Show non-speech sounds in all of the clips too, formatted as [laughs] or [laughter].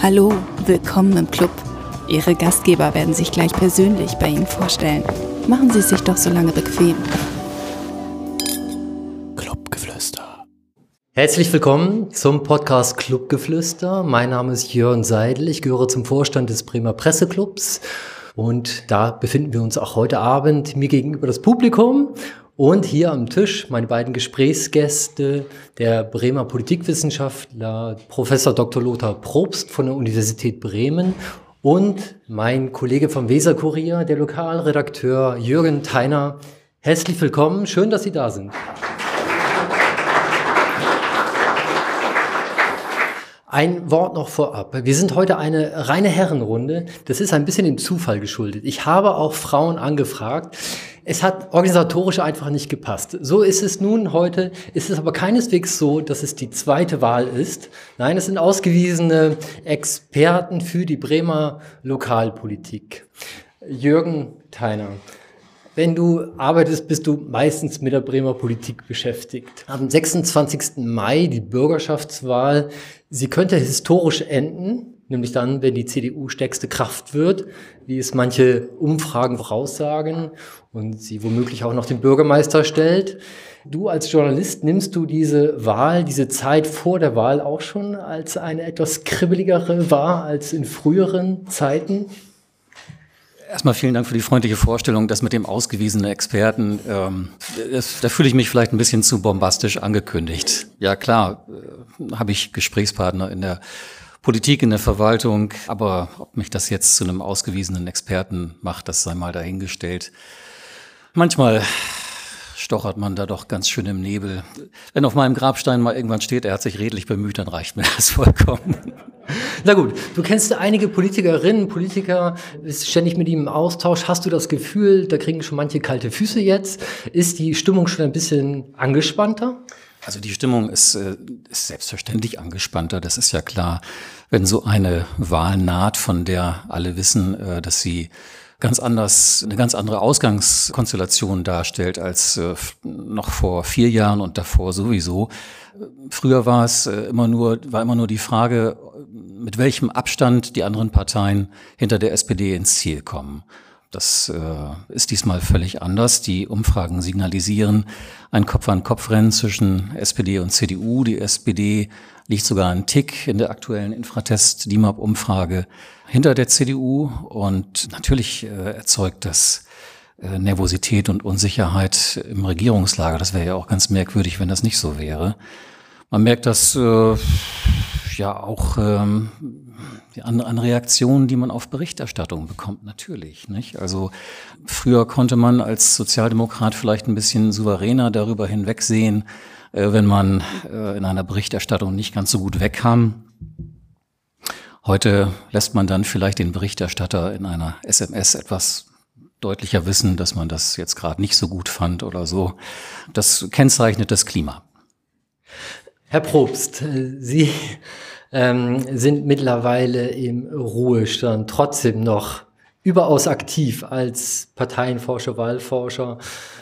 Hallo, willkommen im Club. Ihre Gastgeber werden sich gleich persönlich bei Ihnen vorstellen. Machen Sie sich doch so lange bequem. Clubgeflüster. Herzlich willkommen zum Podcast Clubgeflüster. Mein Name ist Jörn Seidel. Ich gehöre zum Vorstand des Bremer Presseclubs. Und da befinden wir uns auch heute Abend mir gegenüber das Publikum und hier am Tisch meine beiden Gesprächsgäste, der Bremer Politikwissenschaftler Professor Dr. Lothar Probst von der Universität Bremen und mein Kollege vom Weserkurier, der Lokalredakteur Jürgen Theiner. Herzlich willkommen, schön, dass Sie da sind. Ein Wort noch vorab. Wir sind heute eine reine Herrenrunde. Das ist ein bisschen dem Zufall geschuldet. Ich habe auch Frauen angefragt. Es hat organisatorisch einfach nicht gepasst. So ist es nun heute. Ist es aber keineswegs so, dass es die zweite Wahl ist. Nein, es sind ausgewiesene Experten für die Bremer Lokalpolitik. Jürgen Theiner. Wenn du arbeitest, bist du meistens mit der Bremer Politik beschäftigt. Am 26. Mai die Bürgerschaftswahl. Sie könnte historisch enden, nämlich dann, wenn die CDU stärkste Kraft wird, wie es manche Umfragen voraussagen und sie womöglich auch noch den Bürgermeister stellt. Du als Journalist nimmst du diese Wahl, diese Zeit vor der Wahl auch schon als eine etwas kribbeligere wahr als in früheren Zeiten? Erstmal vielen Dank für die freundliche Vorstellung. Das mit dem ausgewiesenen Experten, ähm, das, da fühle ich mich vielleicht ein bisschen zu bombastisch angekündigt. Ja klar, äh, habe ich Gesprächspartner in der Politik, in der Verwaltung. Aber ob mich das jetzt zu einem ausgewiesenen Experten macht, das sei mal dahingestellt. Manchmal stochert man da doch ganz schön im Nebel. Wenn auf meinem Grabstein mal irgendwann steht, er hat sich redlich bemüht, dann reicht mir [laughs] das vollkommen. Na gut, du kennst einige Politikerinnen, Politiker, bist ständig mit ihm im Austausch. Hast du das Gefühl, da kriegen schon manche kalte Füße jetzt? Ist die Stimmung schon ein bisschen angespannter? Also die Stimmung ist, äh, ist selbstverständlich angespannter, das ist ja klar. Wenn so eine Wahl naht, von der alle wissen, äh, dass sie ganz anders, eine ganz andere Ausgangskonstellation darstellt als äh, noch vor vier Jahren und davor sowieso. Früher war es immer nur, war immer nur die Frage, mit welchem Abstand die anderen Parteien hinter der SPD ins Ziel kommen. Das äh, ist diesmal völlig anders. Die Umfragen signalisieren ein Kopf-an-Kopf-Rennen zwischen SPD und CDU. Die SPD liegt sogar einen Tick in der aktuellen Infratest-DIMAP-Umfrage hinter der CDU. Und natürlich äh, erzeugt das äh, Nervosität und Unsicherheit im Regierungslager. Das wäre ja auch ganz merkwürdig, wenn das nicht so wäre. Man merkt das äh, ja auch ähm, an, an Reaktionen, die man auf Berichterstattung bekommt, natürlich. Nicht? Also früher konnte man als Sozialdemokrat vielleicht ein bisschen souveräner darüber hinwegsehen, äh, wenn man äh, in einer Berichterstattung nicht ganz so gut wegkam. Heute lässt man dann vielleicht den Berichterstatter in einer SMS etwas deutlicher wissen, dass man das jetzt gerade nicht so gut fand oder so. Das kennzeichnet das Klima. Herr Probst, Sie ähm, sind mittlerweile im Ruhestand, trotzdem noch überaus aktiv als Parteienforscher, Wahlforscher,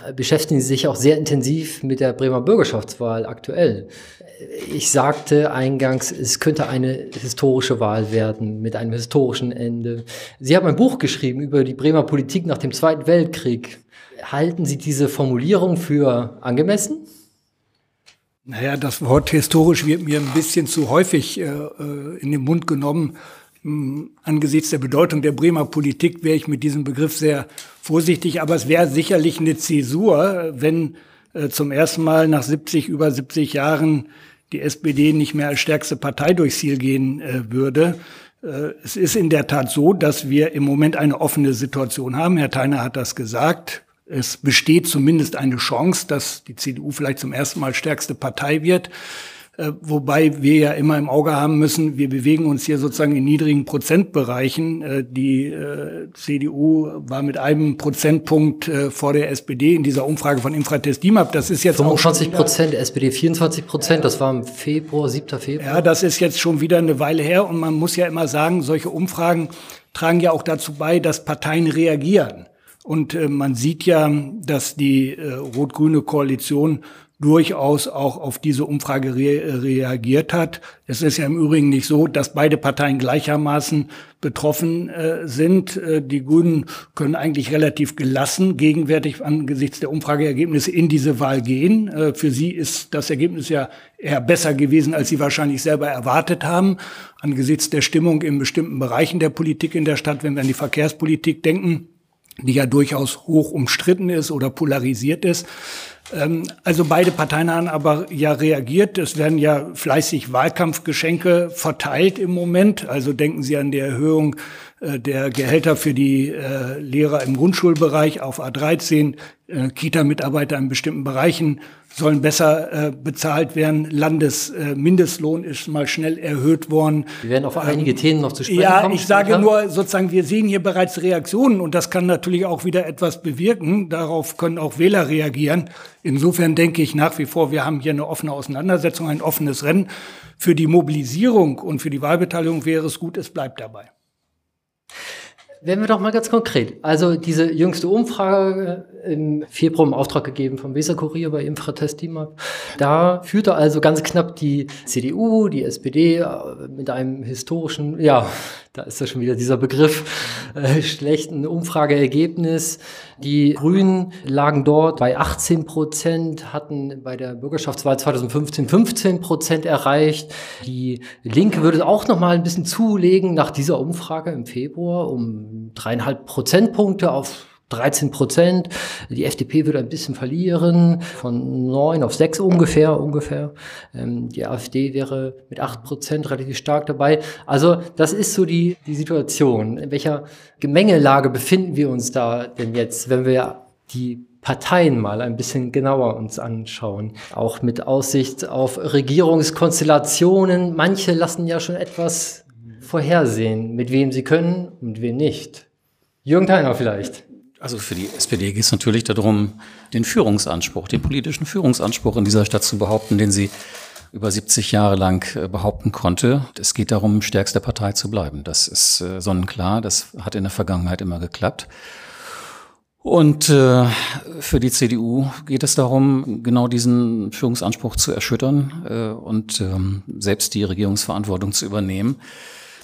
äh, beschäftigen Sie sich auch sehr intensiv mit der Bremer Bürgerschaftswahl aktuell. Ich sagte eingangs, es könnte eine historische Wahl werden mit einem historischen Ende. Sie haben ein Buch geschrieben über die Bremer Politik nach dem Zweiten Weltkrieg. Halten Sie diese Formulierung für angemessen? Naja, das Wort historisch wird mir ein bisschen zu häufig äh, äh in den Mund genommen. Hm, angesichts der Bedeutung der Bremer Politik wäre ich mit diesem Begriff sehr vorsichtig, aber es wäre sicherlich eine Zäsur, wenn äh, zum ersten Mal nach 70, über 70 Jahren die SPD nicht mehr als stärkste Partei durchs Ziel gehen äh, würde. Äh, es ist in der Tat so, dass wir im Moment eine offene Situation haben. Herr Theiner hat das gesagt. Es besteht zumindest eine Chance, dass die CDU vielleicht zum ersten Mal stärkste Partei wird. Äh, wobei wir ja immer im Auge haben müssen, wir bewegen uns hier sozusagen in niedrigen Prozentbereichen. Äh, die äh, CDU war mit einem Prozentpunkt vor der SPD in dieser Umfrage von Infratest DIMAP. Das ist jetzt 25 Prozent, SPD 24 Prozent, das war im Februar, 7. Februar. Ja, das ist jetzt schon wieder eine Weile her und man muss ja immer sagen, solche Umfragen tragen ja auch dazu bei, dass Parteien reagieren. Und äh, man sieht ja, dass die äh, rot-grüne Koalition durchaus auch auf diese Umfrage re reagiert hat. Es ist ja im Übrigen nicht so, dass beide Parteien gleichermaßen betroffen äh, sind. Äh, die Grünen können eigentlich relativ gelassen gegenwärtig angesichts der Umfrageergebnisse in diese Wahl gehen. Äh, für sie ist das Ergebnis ja eher besser gewesen, als sie wahrscheinlich selber erwartet haben. Angesichts der Stimmung in bestimmten Bereichen der Politik in der Stadt, wenn wir an die Verkehrspolitik denken, die ja durchaus hoch umstritten ist oder polarisiert ist. Ähm, also beide Parteien haben aber ja reagiert. Es werden ja fleißig Wahlkampfgeschenke verteilt im Moment. Also denken Sie an die Erhöhung der Gehälter für die äh, Lehrer im Grundschulbereich auf A13, äh, Kita-Mitarbeiter in bestimmten Bereichen sollen besser äh, bezahlt werden. Landesmindestlohn äh, ist mal schnell erhöht worden. Wir werden auf einige ähm, Themen noch zu sprechen ja, kommen. Ja, ich sage nur sozusagen, wir sehen hier bereits Reaktionen und das kann natürlich auch wieder etwas bewirken. Darauf können auch Wähler reagieren. Insofern denke ich nach wie vor, wir haben hier eine offene Auseinandersetzung, ein offenes Rennen. Für die Mobilisierung und für die Wahlbeteiligung wäre es gut, es bleibt dabei. Werden wir doch mal ganz konkret. Also diese jüngste Umfrage äh, im Februar im Auftrag gegeben vom Weser Kurier bei Infratest Teamup. Da führte also ganz knapp die CDU, die SPD äh, mit einem historischen, ja, da ist ja schon wieder dieser Begriff, äh, schlechten Umfrageergebnis. Die Grünen lagen dort bei 18 Prozent, hatten bei der Bürgerschaftswahl 2015 15 Prozent erreicht. Die Linke würde auch noch mal ein bisschen zulegen nach dieser Umfrage im Februar um dreieinhalb Prozentpunkte auf 13 Prozent. Die FDP würde ein bisschen verlieren, von 9 auf 6 ungefähr, ungefähr. Ähm, die AfD wäre mit 8 Prozent relativ stark dabei. Also das ist so die, die Situation. In welcher Gemengelage befinden wir uns da denn jetzt, wenn wir die Parteien mal ein bisschen genauer uns anschauen. Auch mit Aussicht auf Regierungskonstellationen. Manche lassen ja schon etwas vorhersehen, mit wem sie können und wem nicht. Jürgen Theiner vielleicht. Also für die SPD geht es natürlich darum, den Führungsanspruch, den politischen Führungsanspruch in dieser Stadt zu behaupten, den sie über 70 Jahre lang äh, behaupten konnte. Es geht darum, stärkste Partei zu bleiben. Das ist äh, sonnenklar. Das hat in der Vergangenheit immer geklappt. Und äh, für die CDU geht es darum, genau diesen Führungsanspruch zu erschüttern und ähm, selbst die Regierungsverantwortung zu übernehmen.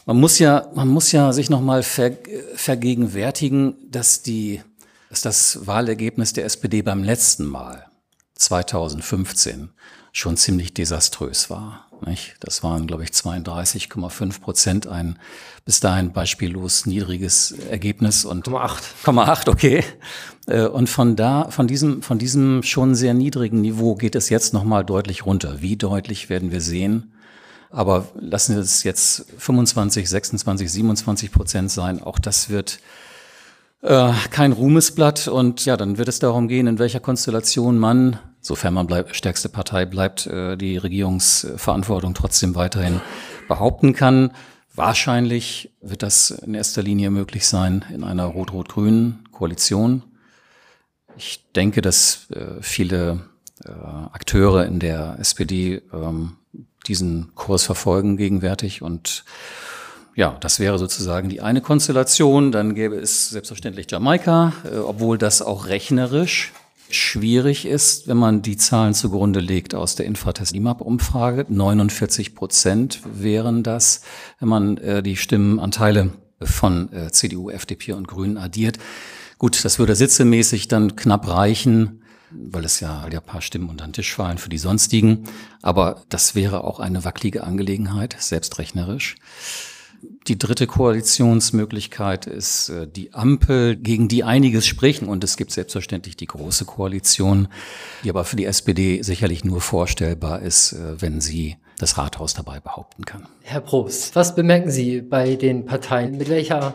Man muss ja, man muss ja sich nochmal ver, vergegenwärtigen, dass die dass das Wahlergebnis der SPD beim letzten Mal, 2015, schon ziemlich desaströs war. Nicht? Das waren, glaube ich, 32,5 Prozent, ein bis dahin beispiellos niedriges Ergebnis und 8,8, okay. Äh, und von da, von diesem, von diesem schon sehr niedrigen Niveau geht es jetzt nochmal deutlich runter. Wie deutlich werden wir sehen? Aber lassen wir es jetzt 25, 26, 27 Prozent sein. Auch das wird äh, kein Ruhmesblatt. Und ja, dann wird es darum gehen, in welcher Konstellation man, sofern man bleibt, stärkste Partei bleibt, äh, die Regierungsverantwortung trotzdem weiterhin behaupten kann. Wahrscheinlich wird das in erster Linie möglich sein in einer rot-rot-grünen Koalition. Ich denke, dass äh, viele äh, Akteure in der SPD ähm, diesen Kurs verfolgen gegenwärtig und ja, das wäre sozusagen die eine Konstellation. Dann gäbe es selbstverständlich Jamaika, äh, obwohl das auch rechnerisch schwierig ist, wenn man die Zahlen zugrunde legt aus der Infratest IMAP-Umfrage. 49 Prozent wären das, wenn man äh, die Stimmenanteile von äh, CDU, FDP und Grünen addiert. Gut, das würde sitzemäßig dann knapp reichen, weil es ja, ja ein paar Stimmen unter den Tisch fallen für die sonstigen. Aber das wäre auch eine wackelige Angelegenheit, selbstrechnerisch. Die dritte Koalitionsmöglichkeit ist äh, die Ampel, gegen die einiges sprechen. Und es gibt selbstverständlich die große Koalition, die aber für die SPD sicherlich nur vorstellbar ist, äh, wenn sie das Rathaus dabei behaupten kann. Herr Probst, was bemerken Sie bei den Parteien? Mit welcher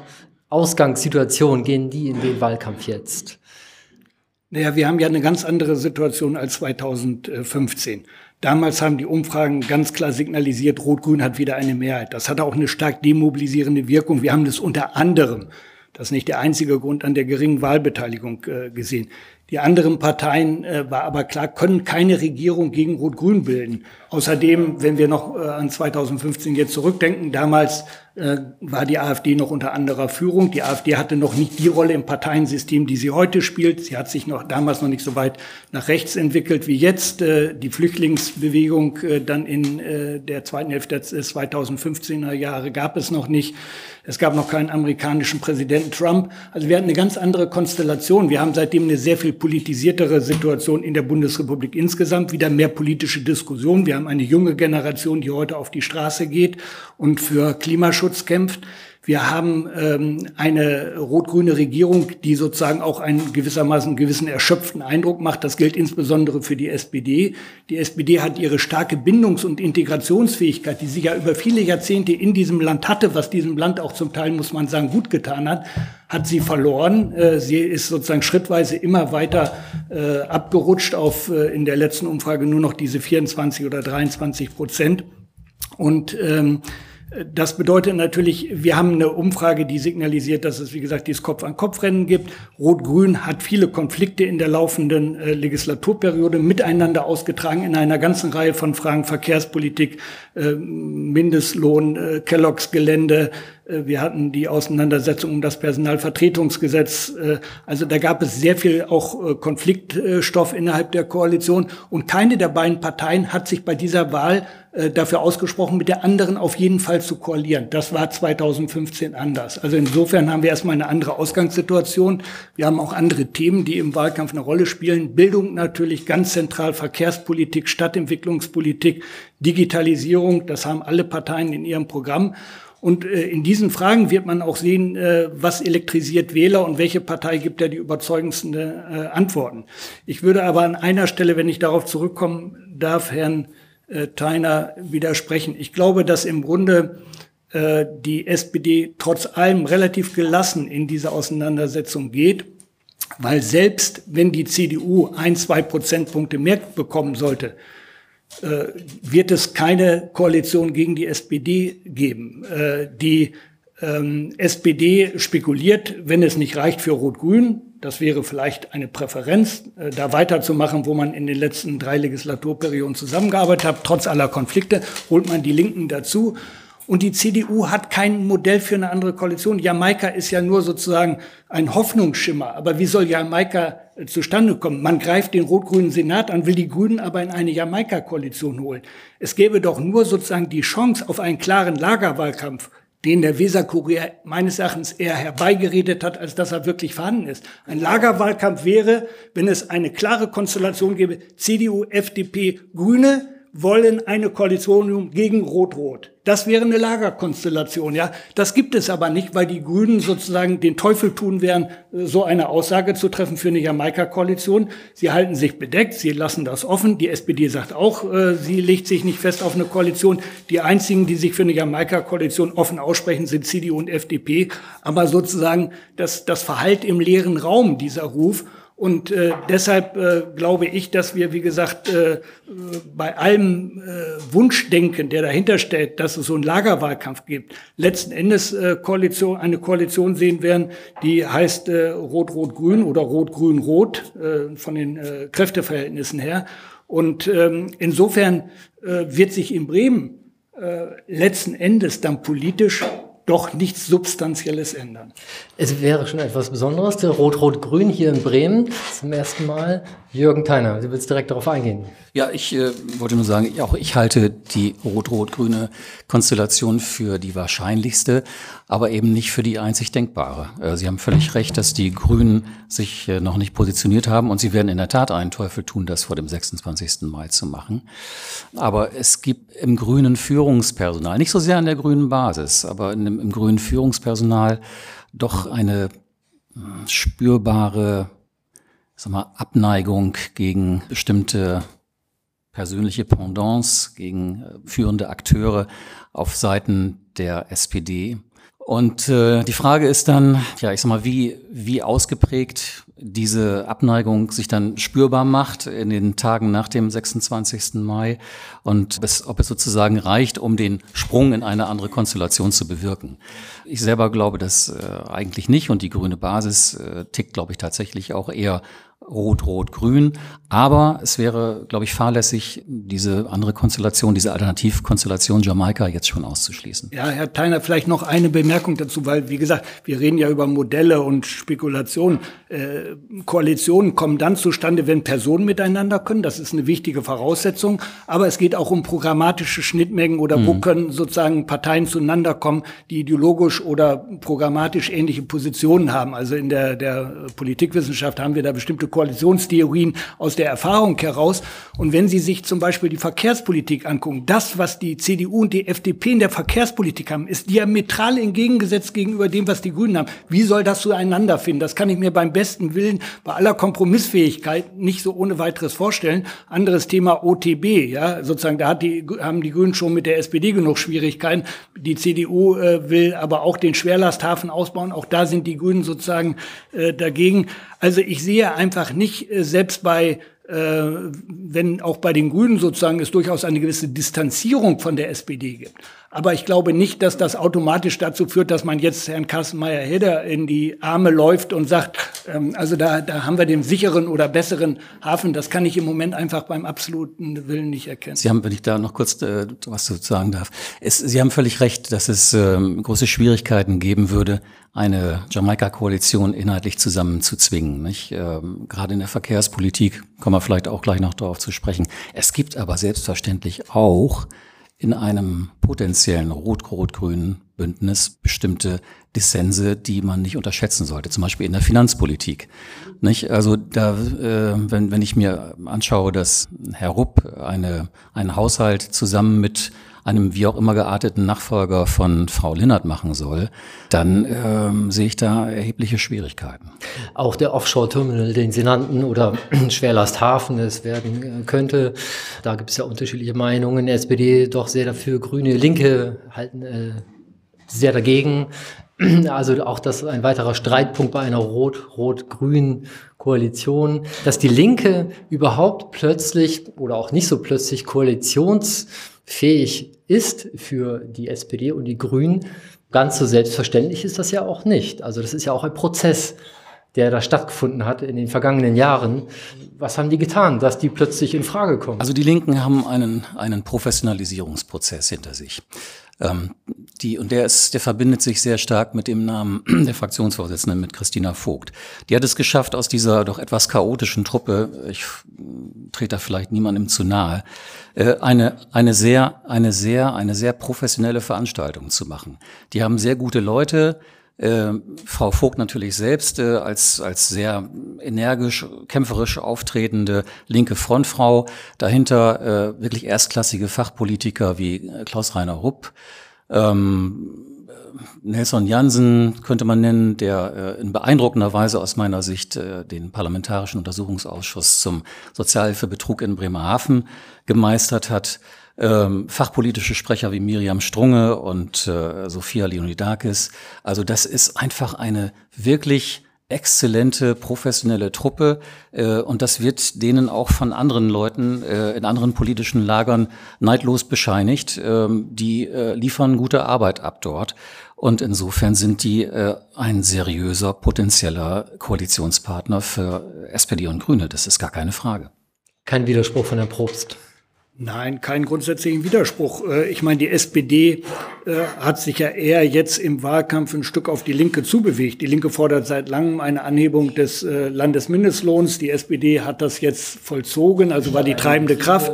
Ausgangssituation gehen die in den Wahlkampf jetzt? Naja, wir haben ja eine ganz andere Situation als 2015. Damals haben die Umfragen ganz klar signalisiert, Rot-Grün hat wieder eine Mehrheit. Das hatte auch eine stark demobilisierende Wirkung. Wir haben das unter anderem, das ist nicht der einzige Grund, an der geringen Wahlbeteiligung äh, gesehen. Die anderen Parteien äh, war aber klar, können keine Regierung gegen Rot-Grün bilden. Außerdem, wenn wir noch äh, an 2015 jetzt zurückdenken, damals war die AfD noch unter anderer Führung. Die AfD hatte noch nicht die Rolle im Parteiensystem, die sie heute spielt. Sie hat sich noch damals noch nicht so weit nach rechts entwickelt wie jetzt. Äh, die Flüchtlingsbewegung äh, dann in der zweiten Hälfte des 2015er Jahre gab es noch nicht. Es gab noch keinen amerikanischen Präsidenten Trump. Also wir hatten eine ganz andere Konstellation. Wir haben seitdem eine sehr viel politisiertere Situation in der Bundesrepublik insgesamt, wieder mehr politische Diskussion. Wir haben eine junge Generation, die heute auf die Straße geht und für Klimaschutz kämpft. Wir haben ähm, eine rot-grüne Regierung, die sozusagen auch einen gewissermaßen gewissen erschöpften Eindruck macht. Das gilt insbesondere für die SPD. Die SPD hat ihre starke Bindungs- und Integrationsfähigkeit, die sie ja über viele Jahrzehnte in diesem Land hatte, was diesem Land auch zum Teil, muss man sagen, gut getan hat, hat sie verloren. Äh, sie ist sozusagen schrittweise immer weiter äh, abgerutscht auf äh, in der letzten Umfrage nur noch diese 24 oder 23 Prozent. Und ähm, das bedeutet natürlich, wir haben eine Umfrage, die signalisiert, dass es, wie gesagt, dieses Kopf-an-Kopf-Rennen gibt. Rot-Grün hat viele Konflikte in der laufenden äh, Legislaturperiode miteinander ausgetragen in einer ganzen Reihe von Fragen Verkehrspolitik, äh, Mindestlohn, äh, Kelloggs Gelände. Äh, wir hatten die Auseinandersetzung um das Personalvertretungsgesetz. Äh, also da gab es sehr viel auch äh, Konfliktstoff innerhalb der Koalition. Und keine der beiden Parteien hat sich bei dieser Wahl äh, dafür ausgesprochen, mit der anderen auf jeden Fall zu koalieren. Das war 2015 anders. Also insofern haben wir erstmal eine andere Ausgangssituation. Wir haben auch andere Themen, die im Wahlkampf eine Rolle spielen. Bildung natürlich ganz zentral, Verkehrspolitik, Stadtentwicklungspolitik, Digitalisierung, das haben alle Parteien in ihrem Programm. Und äh, in diesen Fragen wird man auch sehen, äh, was elektrisiert Wähler und welche Partei gibt ja die überzeugendsten äh, Antworten. Ich würde aber an einer Stelle, wenn ich darauf zurückkommen darf, Herrn äh, Theiner widersprechen. Ich glaube, dass im Grunde äh, die SPD trotz allem relativ gelassen in diese Auseinandersetzung geht, weil selbst wenn die CDU ein, zwei Prozentpunkte mehr bekommen sollte, äh, wird es keine Koalition gegen die SPD geben. Äh, die ähm, SPD spekuliert, wenn es nicht reicht für Rot-Grün, das wäre vielleicht eine Präferenz, äh, da weiterzumachen, wo man in den letzten drei Legislaturperioden zusammengearbeitet hat. Trotz aller Konflikte holt man die Linken dazu. Und die CDU hat kein Modell für eine andere Koalition. Jamaika ist ja nur sozusagen ein Hoffnungsschimmer. Aber wie soll Jamaika äh, zustande kommen? Man greift den rot-grünen Senat an, will die Grünen aber in eine Jamaika-Koalition holen. Es gäbe doch nur sozusagen die Chance auf einen klaren Lagerwahlkampf den der Weserkurier meines Erachtens eher herbeigeredet hat, als dass er wirklich vorhanden ist. Ein Lagerwahlkampf wäre, wenn es eine klare Konstellation gäbe, CDU, FDP, Grüne, wollen eine Koalition gegen Rot-Rot. Das wäre eine Lagerkonstellation, ja. Das gibt es aber nicht, weil die Grünen sozusagen den Teufel tun werden, so eine Aussage zu treffen für eine Jamaika-Koalition. Sie halten sich bedeckt, sie lassen das offen. Die SPD sagt auch, äh, sie legt sich nicht fest auf eine Koalition. Die einzigen, die sich für eine Jamaika-Koalition offen aussprechen, sind CDU und FDP. Aber sozusagen das, das Verhalt im leeren Raum, dieser Ruf. Und äh, deshalb äh, glaube ich, dass wir, wie gesagt, äh, bei allem äh, Wunschdenken, der dahinter steht, dass es so einen Lagerwahlkampf gibt, letzten Endes äh, Koalition, eine Koalition sehen werden, die heißt äh, Rot-Rot-Grün oder Rot-Grün-Rot äh, von den äh, Kräfteverhältnissen her. Und ähm, insofern äh, wird sich in Bremen äh, letzten Endes dann politisch doch nichts Substanzielles ändern. Es wäre schon etwas Besonderes, der Rot-Rot-Grün hier in Bremen zum ersten Mal. Jürgen Theiner, Sie willst direkt darauf eingehen. Ja, ich äh, wollte nur sagen, auch ich halte die rot-rot-grüne Konstellation für die wahrscheinlichste, aber eben nicht für die einzig denkbare. Äh, Sie haben völlig recht, dass die Grünen sich äh, noch nicht positioniert haben und sie werden in der Tat einen Teufel tun, das vor dem 26. Mai zu machen. Aber es gibt im grünen Führungspersonal, nicht so sehr an der grünen Basis, aber dem, im grünen Führungspersonal doch eine hm, spürbare sag mal, Abneigung gegen bestimmte persönliche Pendants, gegen äh, führende Akteure auf Seiten der SPD. Und äh, die Frage ist dann, ja, ich sag mal, wie, wie ausgeprägt diese Abneigung sich dann spürbar macht in den Tagen nach dem 26. Mai und es, ob es sozusagen reicht, um den Sprung in eine andere Konstellation zu bewirken. Ich selber glaube das äh, eigentlich nicht und die grüne Basis äh, tickt, glaube ich, tatsächlich auch eher Rot-Rot-Grün. Aber es wäre, glaube ich, fahrlässig, diese andere Konstellation, diese Alternativkonstellation Jamaika jetzt schon auszuschließen. Ja, Herr Theiner, vielleicht noch eine Bemerkung dazu, weil, wie gesagt, wir reden ja über Modelle und Spekulationen. Äh, Koalitionen kommen dann zustande, wenn Personen miteinander können. Das ist eine wichtige Voraussetzung. Aber es geht auch um programmatische Schnittmengen oder mhm. wo können sozusagen Parteien zueinander kommen, die ideologisch oder programmatisch ähnliche Positionen haben. Also in der, der Politikwissenschaft haben wir da bestimmte Koalitionstheorien aus der Erfahrung heraus. Und wenn Sie sich zum Beispiel die Verkehrspolitik angucken, das, was die CDU und die FDP in der Verkehrspolitik haben, ist diametral entgegengesetzt gegenüber dem, was die Grünen haben. Wie soll das zueinander finden? Das kann ich mir beim besten Willen, bei aller Kompromissfähigkeit nicht so ohne weiteres vorstellen. Anderes Thema OTB, ja, sozusagen, da hat die, haben die Grünen schon mit der SPD genug Schwierigkeiten. Die CDU äh, will aber auch den Schwerlasthafen ausbauen. Auch da sind die Grünen sozusagen äh, dagegen. Also ich sehe einfach nicht, äh, selbst bei äh, wenn auch bei den Grünen sozusagen es durchaus eine gewisse Distanzierung von der SPD gibt. Aber ich glaube nicht, dass das automatisch dazu führt, dass man jetzt Herrn Carstenmeier-Heder in die Arme läuft und sagt, ähm, also da, da haben wir den sicheren oder besseren Hafen. Das kann ich im Moment einfach beim absoluten Willen nicht erkennen. Sie haben, wenn ich da noch kurz äh, was zu sagen darf, es, Sie haben völlig recht, dass es ähm, große Schwierigkeiten geben würde, eine Jamaika-Koalition inhaltlich zusammenzuzwingen. Nicht? Ähm, gerade in der Verkehrspolitik kommen wir vielleicht auch gleich noch darauf zu sprechen. Es gibt aber selbstverständlich auch in einem potenziellen rot-rot-grünen Bündnis bestimmte Dissense, die man nicht unterschätzen sollte, zum Beispiel in der Finanzpolitik. Nicht? Also da, äh, wenn, wenn ich mir anschaue, dass Herr Rupp eine, einen Haushalt zusammen mit einem wie auch immer gearteten Nachfolger von Frau Linnert machen soll, dann ähm, sehe ich da erhebliche Schwierigkeiten. Auch der Offshore-Terminal, den Sie nannten, oder [clears throat] Schwerlasthafen, es werden könnte, da gibt es ja unterschiedliche Meinungen. SPD doch sehr dafür, Grüne, Linke halten äh, sehr dagegen. [clears throat] Also auch das ist ein weiterer Streitpunkt bei einer rot-rot-grünen Koalition, dass die Linke überhaupt plötzlich oder auch nicht so plötzlich koalitionsfähig ist für die SPD und die Grünen. Ganz so selbstverständlich ist das ja auch nicht. Also das ist ja auch ein Prozess, der da stattgefunden hat in den vergangenen Jahren. Was haben die getan, dass die plötzlich in Frage kommen? Also die Linken haben einen, einen Professionalisierungsprozess hinter sich. Ähm, die, und der ist, der verbindet sich sehr stark mit dem Namen [clears throat] der Fraktionsvorsitzenden, mit Christina Vogt. Die hat es geschafft, aus dieser doch etwas chaotischen Truppe, ich trete da vielleicht niemandem zu nahe, äh, eine, eine sehr, eine sehr, eine sehr professionelle Veranstaltung zu machen. Die haben sehr gute Leute, äh, Frau Vogt natürlich selbst äh, als, als sehr energisch, kämpferisch auftretende linke Frontfrau. Dahinter äh, wirklich erstklassige Fachpolitiker wie äh, Klaus-Rainer Rupp. Ähm, Nelson Jansen könnte man nennen, der äh, in beeindruckender Weise aus meiner Sicht äh, den Parlamentarischen Untersuchungsausschuss zum Sozialhilfebetrug in Bremerhaven gemeistert hat ähm, fachpolitische Sprecher wie Miriam Strunge und äh, Sophia Leonidakis. Also das ist einfach eine wirklich exzellente professionelle Truppe äh, und das wird denen auch von anderen Leuten äh, in anderen politischen Lagern neidlos bescheinigt. Ähm, die äh, liefern gute Arbeit ab dort und insofern sind die äh, ein seriöser potenzieller Koalitionspartner für SPD und Grüne. Das ist gar keine Frage. Kein Widerspruch von Herrn Probst. Nein, keinen grundsätzlichen Widerspruch. Äh, ich meine, die SPD äh, hat sich ja eher jetzt im Wahlkampf ein Stück auf die Linke zubewegt. Die Linke fordert seit langem eine Anhebung des äh, Landesmindestlohns. Die SPD hat das jetzt vollzogen, also war die treibende Kraft.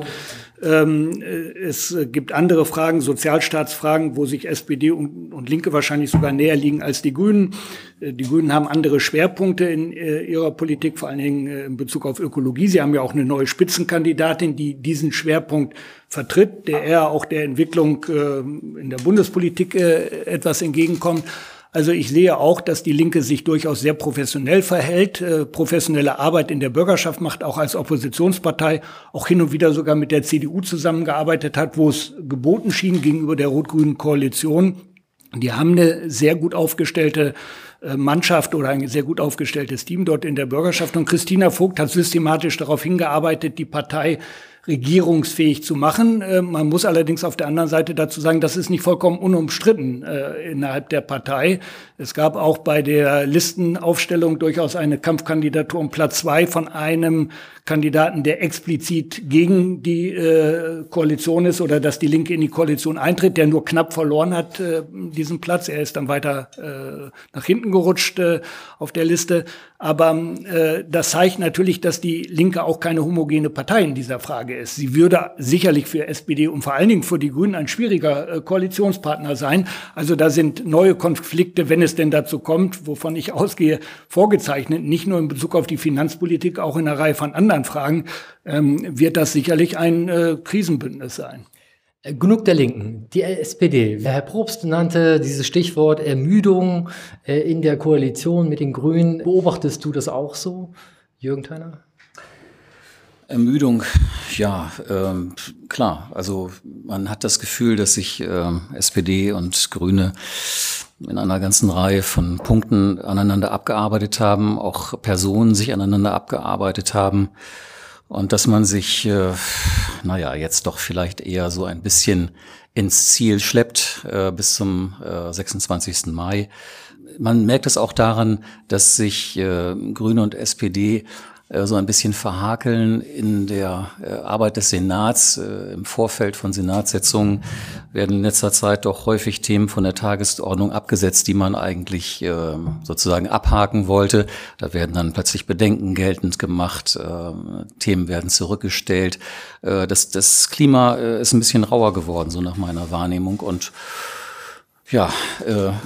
Ähm, äh, es gibt andere Fragen, Sozialstaatsfragen, wo sich SPD und, und, Linke wahrscheinlich sogar näher liegen als die Grünen. Äh, die Grünen haben andere Schwerpunkte in äh, ihrer Politik, vor allen Dingen äh, in Bezug auf Ökologie. Sie haben ja auch eine neue Spitzenkandidatin, die diesen Schwerpunkt vertritt, der eher auch der Entwicklung äh, in der Bundespolitik äh, etwas entgegenkommt. Also ich sehe auch, dass die Linke sich durchaus sehr professionell verhält, äh, professionelle Arbeit in der Bürgerschaft macht, auch als Oppositionspartei, auch hin und wieder sogar mit der CDU zusammengearbeitet hat, wo es geboten schien gegenüber der rot-grünen Koalition. Die haben eine sehr gut aufgestellte äh, Mannschaft oder ein sehr gut aufgestelltes Team dort in der Bürgerschaft. Und Christina Vogt hat systematisch darauf hingearbeitet, die Partei regierungsfähig zu machen. Äh, man muss allerdings auf der anderen Seite dazu sagen, das ist nicht vollkommen unumstritten äh, innerhalb der Partei. Es gab auch bei der Listenaufstellung durchaus eine Kampfkandidatur um Platz zwei von einem Kandidaten, der explizit gegen die äh, Koalition ist oder dass die Linke in die Koalition eintritt, der nur knapp verloren hat, äh, diesen Platz. Er ist dann weiter äh, nach hinten gerutscht äh, auf der Liste. Aber äh, das zeigt natürlich, dass die Linke auch keine homogene Partei in dieser Frage ist. Sie würde sicherlich für SPD und vor allen Dingen für die Grünen ein schwieriger äh, Koalitionspartner sein. Also da sind neue Konflikte, wenn es denn dazu kommt, wovon ich ausgehe, vorgezeichnet, nicht nur in Bezug auf die Finanzpolitik, auch in einer Reihe von anderen Fragen, ähm, wird das sicherlich ein äh, Krisenbündnis sein. Genug der Linken. Die SPD. Herr Probst nannte dieses Stichwort Ermüdung äh, in der Koalition mit den Grünen. Beobachtest du das auch so, Jürgen Theiner? Ermüdung, ja, ähm, klar. Also man hat das Gefühl, dass sich ähm, SPD und Grüne in einer ganzen Reihe von Punkten aneinander abgearbeitet haben, auch Personen sich aneinander abgearbeitet haben und dass man sich, äh, naja, jetzt doch vielleicht eher so ein bisschen ins Ziel schleppt äh, bis zum äh, 26. Mai. Man merkt es auch daran, dass sich äh, Grüne und SPD so ein bisschen verhakeln in der äh, Arbeit des Senats. Äh, Im Vorfeld von Senatssitzungen werden in letzter Zeit doch häufig Themen von der Tagesordnung abgesetzt, die man eigentlich sozusagen abhaken wollte. Da werden dann plötzlich Bedenken geltend gemacht, Themen werden zurückgestellt. Das, das Klima ist ein bisschen rauer geworden, so nach meiner Wahrnehmung. Und ja,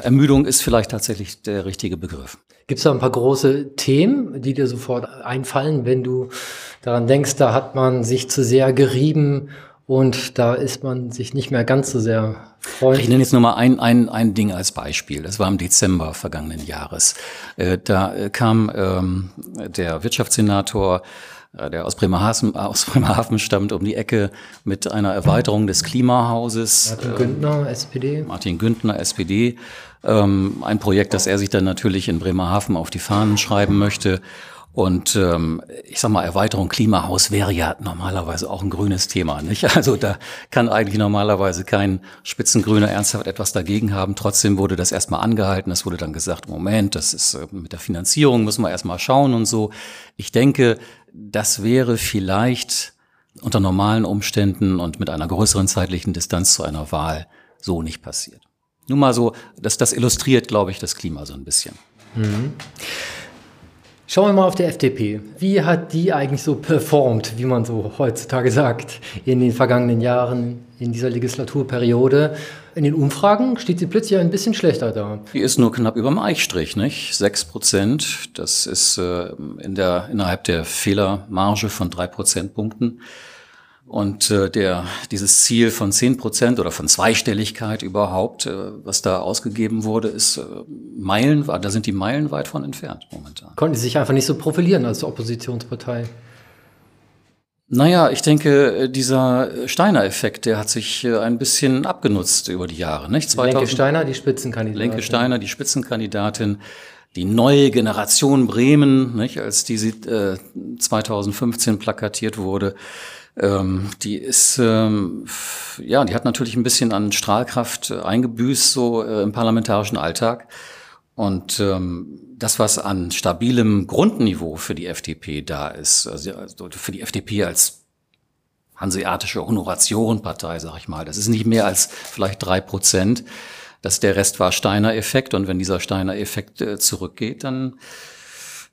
Ermüdung ist vielleicht tatsächlich der richtige Begriff. Gibt es da ein paar große Themen, die dir sofort einfallen, wenn du daran denkst, da hat man sich zu sehr gerieben und da ist man sich nicht mehr ganz so sehr freundlich. Ich nenne jetzt nur mal ein, ein, ein Ding als Beispiel. Das war im Dezember vergangenen Jahres. Äh, da äh, kam ähm, der Wirtschaftssenator äh, der aus Bremerhaven, aus Bremerhaven stammt, um die Ecke mit einer Erweiterung des Klimahauses. Martin Güntner, SPD. Martin Güntner, SPD. Ähm, ein Projekt, das er sich dann natürlich in Bremerhaven auf die Fahnen schreiben möchte. Und ähm, ich sag mal, Erweiterung Klimahaus wäre ja normalerweise auch ein grünes Thema, nicht? [laughs] Also da kann eigentlich normalerweise kein Spitzengrüner ernsthaft etwas dagegen haben. Trotzdem wurde das erstmal angehalten. Es wurde dann gesagt, Moment, das ist äh, mit der Finanzierung müssen wir erstmal schauen und so. Ich denke, das wäre vielleicht unter normalen Umständen und mit einer größeren zeitlichen Distanz zu einer Wahl so nicht passiert. Nur mal so, das, das illustriert, glaube ich, das Klima so ein bisschen. Mhm. Schauen wir mal auf die FDP. Wie hat die eigentlich so performt, wie man so heutzutage sagt, in den vergangenen Jahren, in dieser Legislaturperiode? In den Umfragen steht sie plötzlich ein bisschen schlechter da. Die ist nur knapp über dem Eichstrich, nicht? Sechs Prozent. Das ist äh, in der, innerhalb der Fehlermarge von drei Prozentpunkten. Und äh, der, dieses Ziel von zehn Prozent oder von Zweistelligkeit überhaupt, äh, was da ausgegeben wurde, ist äh, Meilen, da sind die Meilen weit von entfernt momentan. Konnten sie sich einfach nicht so profilieren als Oppositionspartei? Naja, ich denke, äh, dieser Steiner-Effekt, der hat sich äh, ein bisschen abgenutzt über die Jahre. Nicht? 2000, Lenke Steiner, die Spitzenkandidatin. Lenke Steiner, die Spitzenkandidatin. Die neue Generation Bremen, nicht, als die äh, 2015 plakatiert wurde, ähm, die ist, ähm, ja, die hat natürlich ein bisschen an Strahlkraft äh, eingebüßt, so äh, im parlamentarischen Alltag. Und ähm, das, was an stabilem Grundniveau für die FDP da ist, also für die FDP als hanseatische Honoratiorenpartei, sag ich mal, das ist nicht mehr als vielleicht drei Prozent. dass der Rest war Steiner-Effekt und wenn dieser Steiner-Effekt äh, zurückgeht, dann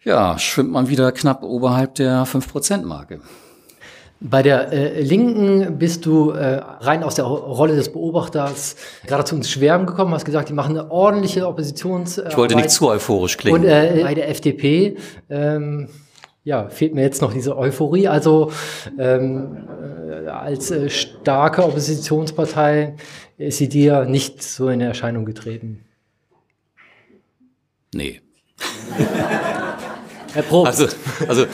ja, schwimmt man wieder knapp oberhalb der 5-Prozent-Marke. Bei der äh, Linken bist du äh, rein aus der Rolle des Beobachters geradezu ins Schwärmen gekommen, hast gesagt, die machen eine ordentliche Oppositions. ich wollte nicht zu euphorisch klingen. Und äh, bei der FDP ähm, ja, fehlt mir jetzt noch diese Euphorie. Also ähm, äh, als äh, starke Oppositionspartei ist sie dir nicht so in Erscheinung getreten. Nee. [laughs] Herr Probst. Also, also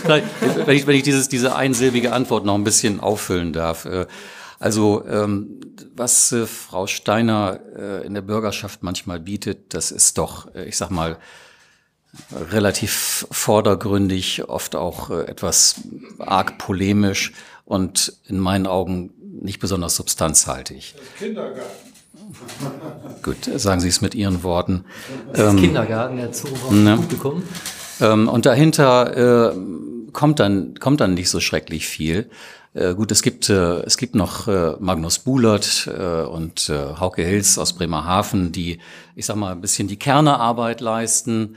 wenn ich, wenn ich dieses, diese einsilbige Antwort noch ein bisschen auffüllen darf. Äh, also ähm, was äh, Frau Steiner äh, in der Bürgerschaft manchmal bietet, das ist doch, ich sag mal, relativ vordergründig, oft auch äh, etwas arg polemisch und in meinen Augen nicht besonders substanzhaltig. Kindergarten. Gut, sagen Sie es mit Ihren Worten. Das ähm, Kindergarten, der Zoo ne? Publikum. Ähm, und dahinter äh, kommt dann kommt dann nicht so schrecklich viel. Äh, gut, es gibt äh, es gibt noch äh, Magnus Bulert äh, und äh, Hauke Hills aus Bremerhaven, die ich sag mal ein bisschen die Kernearbeit leisten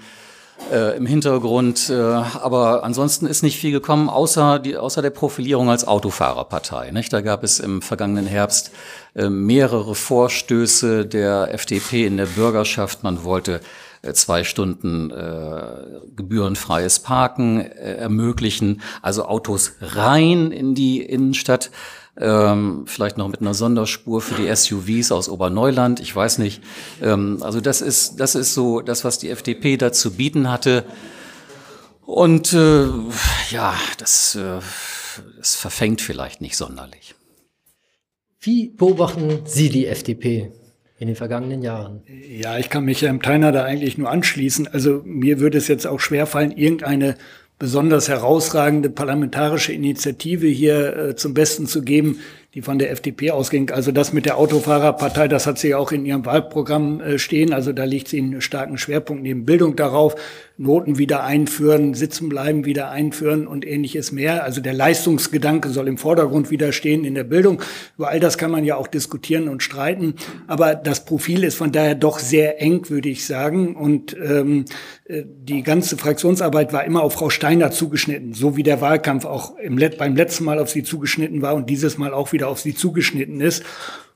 äh, im Hintergrund. Äh, aber ansonsten ist nicht viel gekommen, außer, die, außer der Profilierung als Autofahrerpartei. Nicht? Da gab es im vergangenen Herbst äh, mehrere Vorstöße der FDP in der Bürgerschaft. Man wollte zwei Stunden äh, gebührenfreies Parken äh, ermöglichen, also Autos rein in die Innenstadt ähm, vielleicht noch mit einer Sonderspur für die SUVs aus Oberneuland, ich weiß nicht. Ähm, also das ist, das ist so das, was die FDP da zu bieten hatte. Und äh, ja, das, äh, das verfängt vielleicht nicht sonderlich. Wie beobachten Sie die FDP in den vergangenen Jahren? Ja, ich kann mich Herrn Teiner da eigentlich nur anschließen. Also mir würde es jetzt auch schwerfallen, irgendeine besonders herausragende parlamentarische Initiative hier äh, zum Besten zu geben, die von der FDP ausging. Also das mit der Autofahrerpartei, das hat sie auch in ihrem Wahlprogramm äh, stehen. Also da liegt sie einen starken Schwerpunkt neben Bildung darauf. Noten wieder einführen, sitzen bleiben wieder einführen und ähnliches mehr. Also der Leistungsgedanke soll im Vordergrund wieder stehen in der Bildung. Über all das kann man ja auch diskutieren und streiten. Aber das Profil ist von daher doch sehr eng, würde ich sagen. Und ähm, äh, die ganze Fraktionsarbeit war immer auf Frau Steiner zugeschnitten, so wie der Wahlkampf auch im, beim letzten Mal auf sie zugeschnitten war und dieses Mal auch wieder wieder auf sie zugeschnitten ist.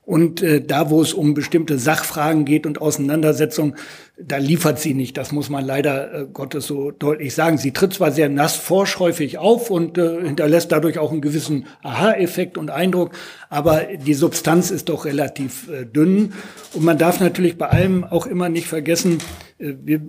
Und äh, da, wo es um bestimmte Sachfragen geht und Auseinandersetzungen, da liefert sie nicht. Das muss man leider äh, Gottes so deutlich sagen. Sie tritt zwar sehr nass forsch häufig auf und äh, hinterlässt dadurch auch einen gewissen Aha-Effekt und Eindruck, aber die Substanz ist doch relativ äh, dünn. Und man darf natürlich bei allem auch immer nicht vergessen, äh, wir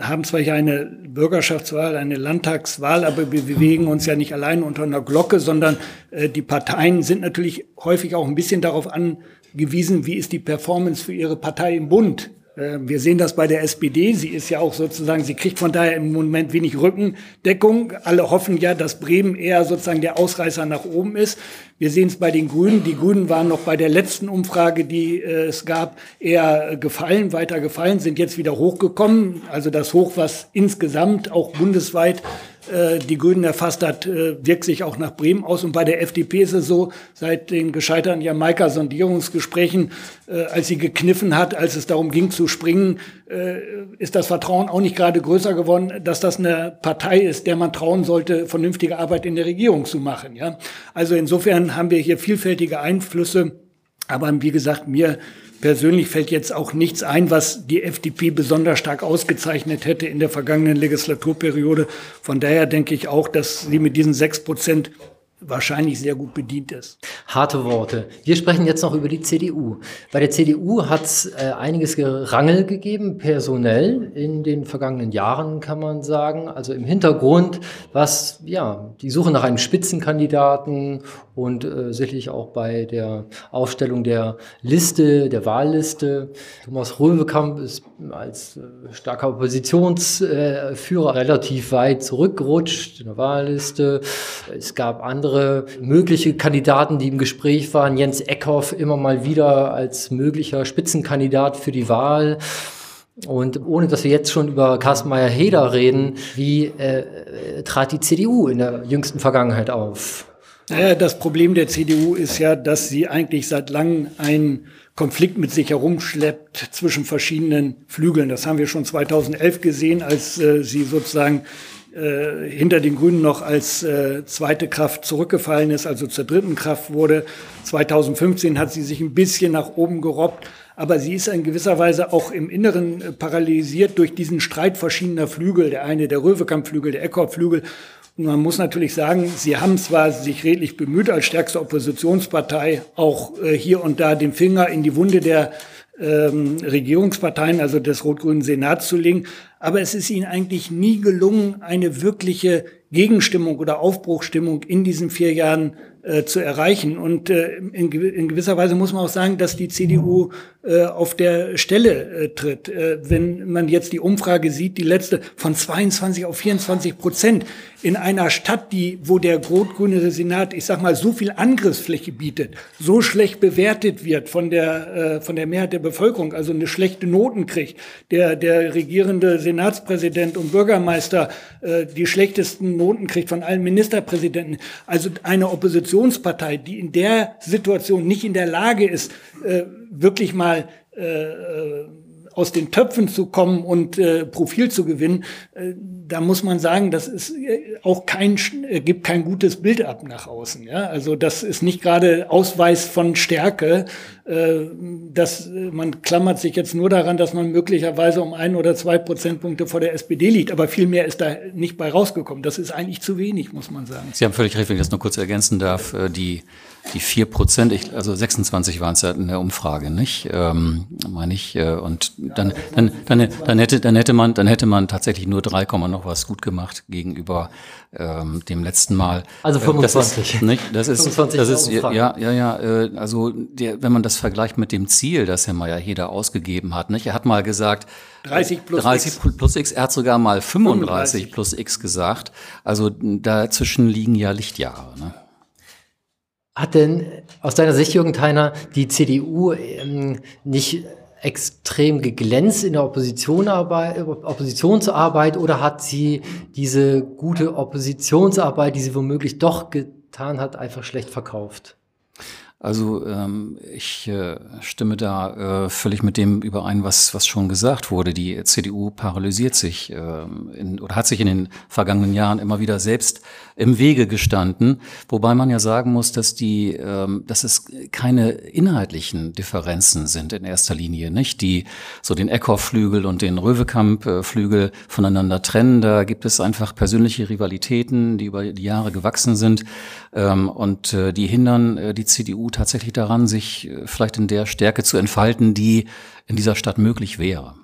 haben zwar hier eine Bürgerschaftswahl, eine Landtagswahl, aber wir bewegen uns ja nicht allein unter einer Glocke, sondern äh, die Parteien sind natürlich häufig auch ein bisschen darauf angewiesen, wie ist die Performance für ihre Partei im Bund. Äh, wir sehen das bei der SPD. Sie ist ja auch sozusagen, sie kriegt von daher im Moment wenig Rückendeckung. Alle hoffen ja, dass Bremen eher sozusagen der Ausreißer nach oben ist. Wir sehen es bei den Grünen. Die Grünen waren noch bei der letzten Umfrage, die äh, es gab, eher gefallen, weiter gefallen, sind jetzt wieder hochgekommen. Also das Hoch, was insgesamt auch bundesweit die Grünen erfasst hat, äh, wirkt sich auch nach Bremen aus. Und bei der FDP ist es so, seit den gescheiterten Jamaika-Sondierungsgesprächen, äh, als sie gekniffen hat, als es darum ging zu springen, ist das Vertrauen auch nicht gerade größer geworden, dass das eine Partei ist, der man trauen sollte, vernünftige Arbeit in der Regierung zu machen. Also insofern haben wir hier vielfältige Einflüsse. Aber wie gesagt, mir Persönlich fällt jetzt auch nichts ein, was die FDP besonders stark ausgezeichnet hätte in der vergangenen Legislaturperiode. Von daher denke ich auch, dass sie mit diesen sechs Prozent wahrscheinlich sehr gut bedient ist. Harte Worte. Wir sprechen jetzt noch über die CDU. Bei der CDU hat es äh, einiges Gerangel gegeben, personell in den vergangenen Jahren, kann man sagen. Also im Hintergrund, was ja die Suche nach einem Spitzenkandidaten und äh, sicherlich auch bei der Aufstellung der Liste, der Wahlliste. Thomas Röwekamp ist als äh, starker Oppositionsführer äh, relativ weit zurückgerutscht in der Wahlliste. Es gab andere mögliche Kandidaten, die im Gespräch waren. Jens Eckhoff immer mal wieder als möglicher Spitzenkandidat für die Wahl. Und ohne dass wir jetzt schon über Carsten Meyer-Heder reden, wie äh, trat die CDU in der jüngsten Vergangenheit auf? Naja, das Problem der CDU ist ja, dass sie eigentlich seit langem einen Konflikt mit sich herumschleppt zwischen verschiedenen Flügeln. Das haben wir schon 2011 gesehen, als äh, sie sozusagen äh, hinter den Grünen noch als äh, zweite Kraft zurückgefallen ist, also zur dritten Kraft wurde. 2015 hat sie sich ein bisschen nach oben gerobbt, aber sie ist in gewisser Weise auch im Inneren äh, paralysiert durch diesen Streit verschiedener Flügel. Der eine der Röwekamp-Flügel, der Eckhoff-Flügel. Und man muss natürlich sagen, sie haben zwar sich redlich bemüht, als stärkste Oppositionspartei auch äh, hier und da den Finger in die Wunde der ähm, Regierungsparteien, also des rot-grünen Senats zu legen, aber es ist ihnen eigentlich nie gelungen, eine wirkliche Gegenstimmung oder Aufbruchstimmung in diesen vier Jahren äh, zu erreichen. Und äh, in, gewisser Weise muss man auch sagen, dass die CDU äh, auf der Stelle äh, tritt. Äh, wenn man jetzt die Umfrage sieht, die letzte von 22 auf 24 Prozent in einer Stadt, die, wo der rot-grüne Senat, ich sag mal, so viel Angriffsfläche bietet, so schlecht bewertet wird von der, äh, von der Mehrheit der Bevölkerung, also eine schlechte Noten kriegt, der, der regierende Senatspräsident und Bürgermeister äh, die schlechtesten Noten kriegt von allen Ministerpräsidenten. Also eine Oppositionspartei, die in der Situation nicht in der Lage ist, äh, wirklich mal äh, äh aus den Töpfen zu kommen und äh, Profil zu gewinnen, äh, da muss man sagen, das ist äh, auch kein äh, gibt kein gutes Bild ab nach außen. Ja? Also das ist nicht gerade Ausweis von Stärke. Äh, dass äh, man klammert sich jetzt nur daran, dass man möglicherweise um ein oder zwei Prozentpunkte vor der SPD liegt, aber viel mehr ist da nicht bei rausgekommen. Das ist eigentlich zu wenig, muss man sagen. Sie haben völlig recht, wenn ich das nur kurz ergänzen darf. Äh, die die vier Prozent, also 26 waren es ja in der Umfrage, nicht? Ähm, meine ich. Äh, und dann, dann, dann, dann hätte, dann hätte man, dann hätte man tatsächlich nur 3, noch was gut gemacht gegenüber ähm, dem letzten Mal. Also 25. Das ist, nicht? Das ist, 25 das ist ja, ja, ja. Äh, also der, wenn man das vergleicht mit dem Ziel, das Herr Mayer Heder ausgegeben hat, nicht? Er hat mal gesagt, 30 plus 30 X. plus X. Er hat sogar mal 35, 35. plus X gesagt. Also dazwischen liegen ja Lichtjahre. Ne? Hat denn aus deiner Sicht, Jürgen Theiner, die CDU ähm, nicht extrem geglänzt in der Oppositionsarbeit, Oppositionsarbeit oder hat sie diese gute Oppositionsarbeit, die sie womöglich doch getan hat, einfach schlecht verkauft? Also ähm, ich äh, stimme da äh, völlig mit dem überein, was, was schon gesagt wurde. Die CDU paralysiert sich äh, in, oder hat sich in den vergangenen Jahren immer wieder selbst im Wege gestanden. Wobei man ja sagen muss, dass die, ähm, dass es keine inhaltlichen Differenzen sind in erster Linie, nicht? Die so den Eckhoff-Flügel und den Röwekamp-Flügel voneinander trennen. Da gibt es einfach persönliche Rivalitäten, die über die Jahre gewachsen sind ähm, und äh, die hindern äh, die CDU tatsächlich daran, sich äh, vielleicht in der Stärke zu entfalten, die in dieser Stadt möglich wäre.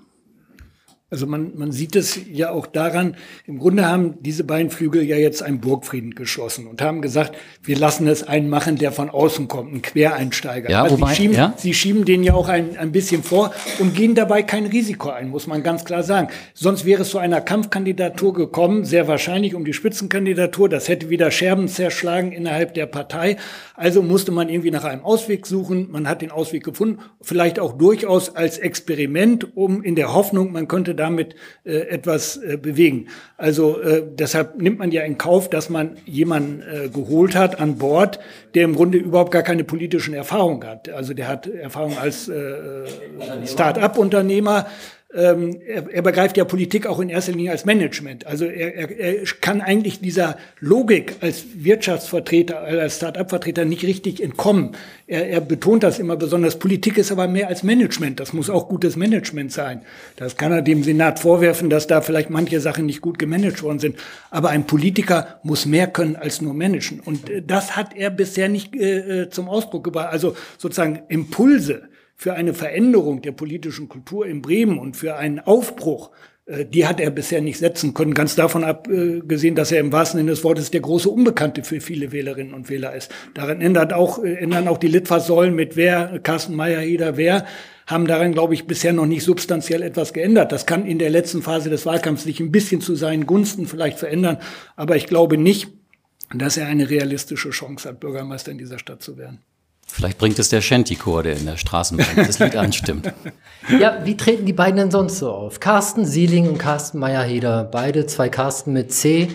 Also man, man sieht es ja auch daran, im Grunde haben diese beiden Flügel ja jetzt einen Burgfrieden geschlossen und haben gesagt, wir lassen es einen machen, der von außen kommt, ein Quereinsteiger. Ja, also wobei, sie, schieben, ja? sie schieben den ja auch ein, ein bisschen vor und gehen dabei kein Risiko ein, muss man ganz klar sagen. Sonst wäre es zu einer Kampfkandidatur gekommen, sehr wahrscheinlich um die Spitzenkandidatur. Das hätte wieder Scherben zerschlagen innerhalb der Partei. Also musste man irgendwie nach einem Ausweg suchen. Man hat den Ausweg gefunden, vielleicht auch durchaus als Experiment, um in der Hoffnung, man könnte damit äh, etwas äh, bewegen. Also äh, deshalb nimmt man ja in Kauf, dass man jemanden äh, geholt hat an Bord, der im Grunde überhaupt gar keine politischen Erfahrungen hat. Also der hat Erfahrung als äh, Start-up-Unternehmer, ähm, er, er begreift ja Politik auch in erster Linie als Management. Also er, er, er kann eigentlich dieser Logik als Wirtschaftsvertreter, als Start-up-Vertreter nicht richtig entkommen. Er, betont das immer besonders. Politik ist aber mehr als Management. Das muss auch gutes Management sein. Das kann er dem Senat vorwerfen, dass da vielleicht manche Sachen nicht gut gemanagt worden sind. Aber ein Politiker muss mehr können als nur managen. Und äh, das hat er bisher nicht äh, äh zum Ausdruck gebracht. Also sozusagen Impulse für eine Veränderung der politischen Kultur in Bremen und für einen Aufbruch, äh, die hat er bisher nicht setzen können. Ganz davon abgesehen, dass er im wahrsten Sinne des Wortes der große Unbekannte für viele Wählerinnen und Wähler ist. Daran ändert auch, äh, ändern auch die Litfaßsäulen mit wer, Carsten Meyer, Heder, wer, haben daran, glaube ich, bisher noch nicht substanziell etwas geändert. Das kann in der letzten Phase des Wahlkampfs sich ein bisschen zu seinen Gunsten vielleicht verändern, aber ich glaube nicht, dass er eine realistische Chance hat, Bürgermeister in dieser Stadt zu werden. Vielleicht bringt es der Shanty-Chor, der in der Straßenbahn das Lied anstimmt. [laughs] Ja, wie treten die beiden denn sonst so auf? Carsten Sieling und Carsten Meyer-Heder, beide zwei Carsten mit C.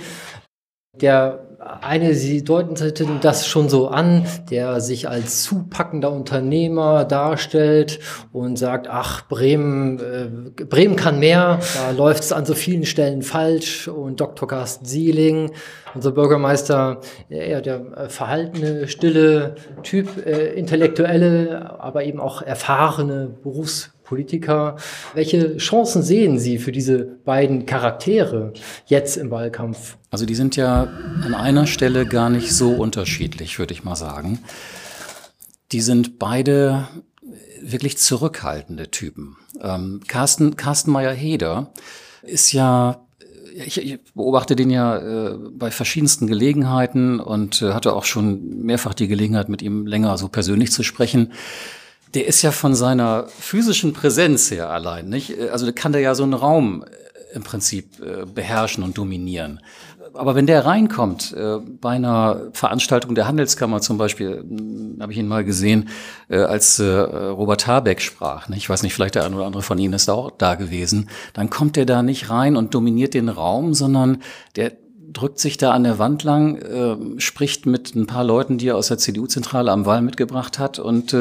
Der eine, Sie deuten das schon so an, der sich als zupackender Unternehmer darstellt und sagt, ach, Bremen, äh, Bremen kann mehr, da läuft es an so vielen Stellen falsch und Dr. Carsten Sieling, unser Bürgermeister, eher der äh, verhaltene, stille Typ, äh, intellektuelle, aber eben auch erfahrene Berufs Politiker. Welche Chancen sehen Sie für diese beiden Charaktere jetzt im Wahlkampf? Also die sind ja an einer Stelle gar nicht so unterschiedlich, würde ich mal sagen. Die sind beide wirklich zurückhaltende Typen. Ähm, Carsten, Carsten Meyer-Heder ist ja ich, ich beobachte den ja äh, bei verschiedensten Gelegenheiten und äh, hatte auch schon mehrfach die Gelegenheit, mit ihm länger so persönlich zu sprechen. Der ist ja von seiner physischen Präsenz her allein, nicht? Also kann der ja so einen Raum äh, im Prinzip äh, beherrschen und dominieren. Aber wenn der reinkommt, äh, bei einer Veranstaltung der Handelskammer zum Beispiel, hm, habe ich ihn mal gesehen, als Robert Habeck sprach, ich weiß nicht, vielleicht der eine oder andere von Ihnen ist auch da gewesen, dann kommt der da nicht rein und dominiert den Raum, sondern der drückt sich da an der Wand lang, spricht mit ein paar Leuten, die er aus der CDU-Zentrale am Wahl mitgebracht hat und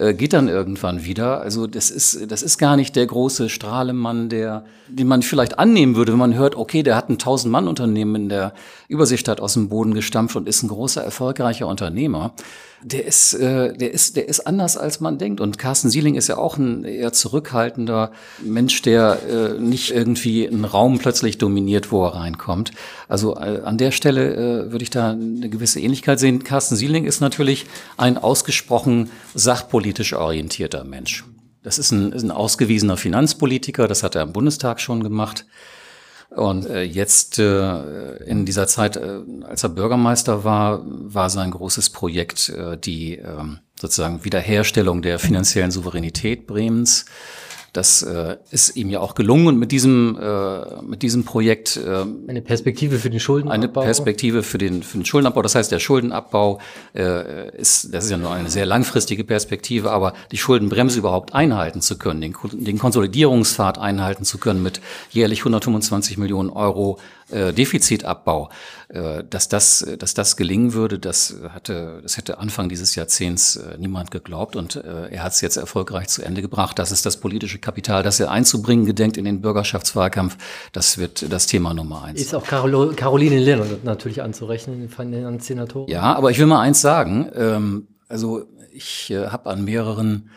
äh, geht dann irgendwann wieder. Also das ist, das ist gar nicht der große Strahlemann, der, den man vielleicht annehmen würde, wenn man hört, okay, der hat ein 1000-Mann-Unternehmen in der Überseestadt aus dem Boden gestampft und ist ein großer, erfolgreicher Unternehmer der ist, äh, der ist, der ist anders als man denkt. Und Carsten Sieling ist ja auch ein eher zurückhaltender Mensch, der äh, nicht irgendwie einen Raum plötzlich dominiert, wo er reinkommt. Also äh, an der Stelle äh, würde ich da eine gewisse Ähnlichkeit sehen. Carsten Sieling ist natürlich ein ausgesprochen sachpolitisch orientierter Mensch. Das ist ein, ist ein ausgewiesener Finanzpolitiker, das hat er im Bundestag schon gemacht. Und äh, jetzt äh, in dieser Zeit, äh, als er Bürgermeister war, war sein großes Projekt äh, die äh, sozusagen Wiederherstellung der finanziellen Souveränität Bremens. Das äh, ist ihm ja auch gelungen und mit diesem, äh, mit diesem Projekt äh, eine Perspektive für den Schuldenabbau. Eine Perspektive für den, für den Schuldenabbau. Das heißt, der Schuldenabbau äh, ist, das ist ja nur eine sehr langfristige Perspektive, aber die Schuldenbremse überhaupt einhalten zu können, den, den Konsolidierungspfad einhalten zu können mit jährlich 125 Millionen Euro äh, Defizitabbau, äh, dass das, dass das gelingen würde, das hatte, das hätte Anfang dieses Jahrzehnts äh, niemand geglaubt und äh, er hat es jetzt erfolgreich zu Ende gebracht. Das ist das politische Kapital, das er einzubringen gedenkt in den Bürgerschaftswahlkampf. Das wird das Thema Nummer eins. Ist auch Carolo, Caroline Lennart natürlich anzurechnen, den Senatoren. Ja, aber ich will mal eins sagen. Ähm, also ich äh, habe an mehreren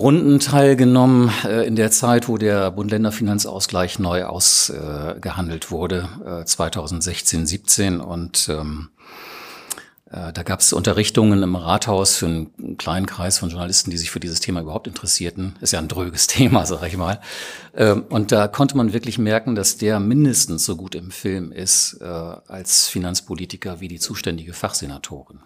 Runden teilgenommen äh, in der Zeit, wo der Bund-Länder-Finanzausgleich neu ausgehandelt äh, wurde, äh, 2016, 17 und ähm, äh, da gab es Unterrichtungen im Rathaus für einen kleinen Kreis von Journalisten, die sich für dieses Thema überhaupt interessierten. Ist ja ein dröges [laughs] Thema, sag ich mal. Ähm, und da konnte man wirklich merken, dass der mindestens so gut im Film ist äh, als Finanzpolitiker wie die zuständige Fachsenatorin.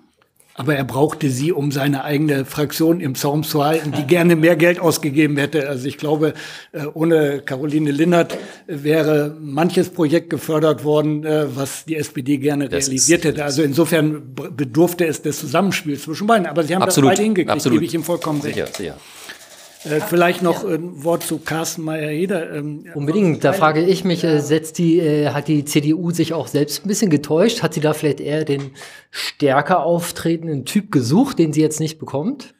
Aber er brauchte sie, um seine eigene Fraktion im Zaum zu halten, die gerne mehr Geld ausgegeben hätte. Also ich glaube, äh, ohne Caroline Linnert wäre manches Projekt gefördert worden, äh, was die SPD gerne das realisiert hätte. Also insofern bedurfte es des Zusammenspiels zwischen beiden. Aber sie haben Absolut. das beide hingekriegt, Absolut. gebe ich ihm vollkommen recht. Sicher, sicher. Äh, vielleicht noch ein Wort zu Carsten Meyer-Heder. Ähm, Unbedingt, da frage ich mich, äh, setzt die, äh, hat die CDU sich auch selbst ein bisschen getäuscht? Hat sie da vielleicht eher den stärker auftretenden Typ gesucht, den sie jetzt nicht bekommt?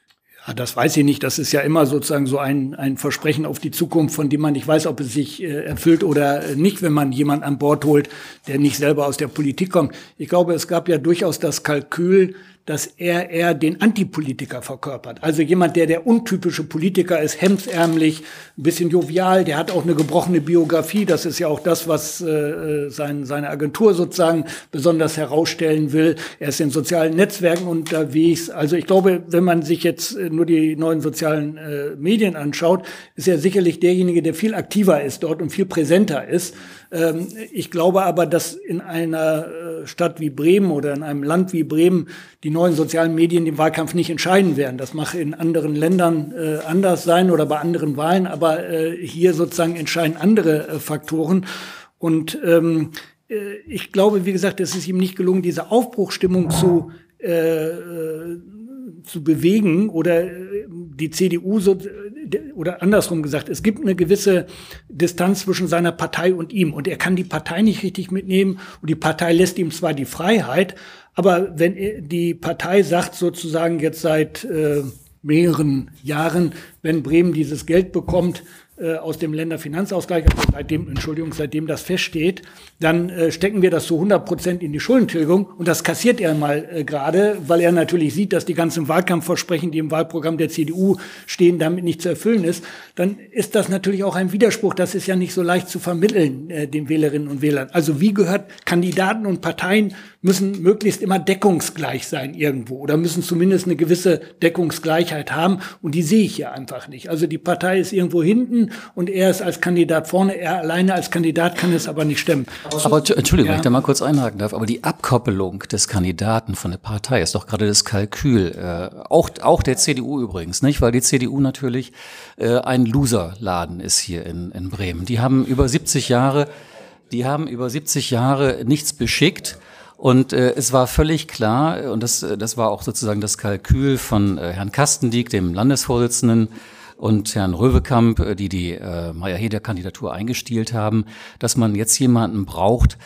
Ja, das weiß ich nicht. Das ist ja immer sozusagen so ein, ein Versprechen auf die Zukunft, von dem man nicht weiß, ob es sich äh, erfüllt oder nicht, wenn man jemanden an Bord holt, der nicht selber aus der Politik kommt. Ich glaube, es gab ja durchaus das Kalkül, dass er eher den Antipolitiker verkörpert. Also jemand, der der untypische Politiker ist, hemdsärmlich, ein bisschen jovial, der hat auch eine gebrochene Biografie. Das ist ja auch das, was äh, sein, seine Agentur sozusagen besonders herausstellen will. Er ist in sozialen Netzwerken unterwegs. Also ich glaube, wenn man sich jetzt äh, nur die neuen sozialen äh, Medien anschaut, ist er sicherlich derjenige, der viel aktiver ist dort und viel präsenter ist. Ähm, ich glaube aber, dass in einer äh, Stadt wie Bremen oder in einem Land wie Bremen die neuen sozialen Medien den Wahlkampf nicht entscheiden werden. Das mag in anderen Ländern äh, anders sein oder bei anderen Wahlen, aber äh, hier sozusagen entscheiden andere Faktoren. Und ähm, ich glaube, wie gesagt, es ist ihm nicht gelungen, diese Aufbruchstimmung zu zu bewegen oder die CDU so oder andersrum gesagt, es gibt eine gewisse Distanz zwischen seiner Partei und ihm. Und er kann die Partei nicht richtig mitnehmen und die Partei lässt ihm zwar die Freiheit, aber wenn die Partei sagt sozusagen jetzt seit äh, mehreren Jahren, wenn Bremen dieses Geld bekommt, äh, aus dem Länderfinanzausgleich, also seitdem, Entschuldigung, seitdem das feststeht, dann äh, stecken wir das zu 100 Prozent in die Schuldentilgung und das kassiert er mal äh, gerade, weil er natürlich sieht, dass die ganzen Wahlkampfversprechen, die im Wahlprogramm der CDU stehen, damit nicht zu erfüllen ist, dann ist das natürlich auch ein Widerspruch. Das ist ja nicht so leicht zu vermitteln äh, den Wählerinnen und Wählern. Also wie gehört, Kandidaten und Parteien müssen möglichst immer deckungsgleich sein irgendwo oder müssen zumindest eine gewisse Deckungsgleichheit haben und die sehe ich einfach einfach nicht. Also die Partei ist irgendwo hinten und er ist als Kandidat vorne. Er alleine als Kandidat kann es aber nicht stemmen. Aber Entschuldigung, ja. wenn ich da mal kurz einhaken darf, aber die Abkoppelung des Kandidaten von der Partei ist doch gerade das Kalkül, äh, auch, auch der CDU übrigens, nicht? Weil die CDU natürlich äh, ein Loserladen ist hier in, in Bremen. Die haben über 70 Jahre, die haben über 70 Jahre nichts beschickt. Und äh, es war völlig klar, und das, das war auch sozusagen das Kalkül von äh, Herrn Kastendieck, dem Landesvorsitzenden, und Herrn Röwekamp, äh, die die äh, Meyer-Heder-Kandidatur eingestielt haben, dass man jetzt jemanden braucht,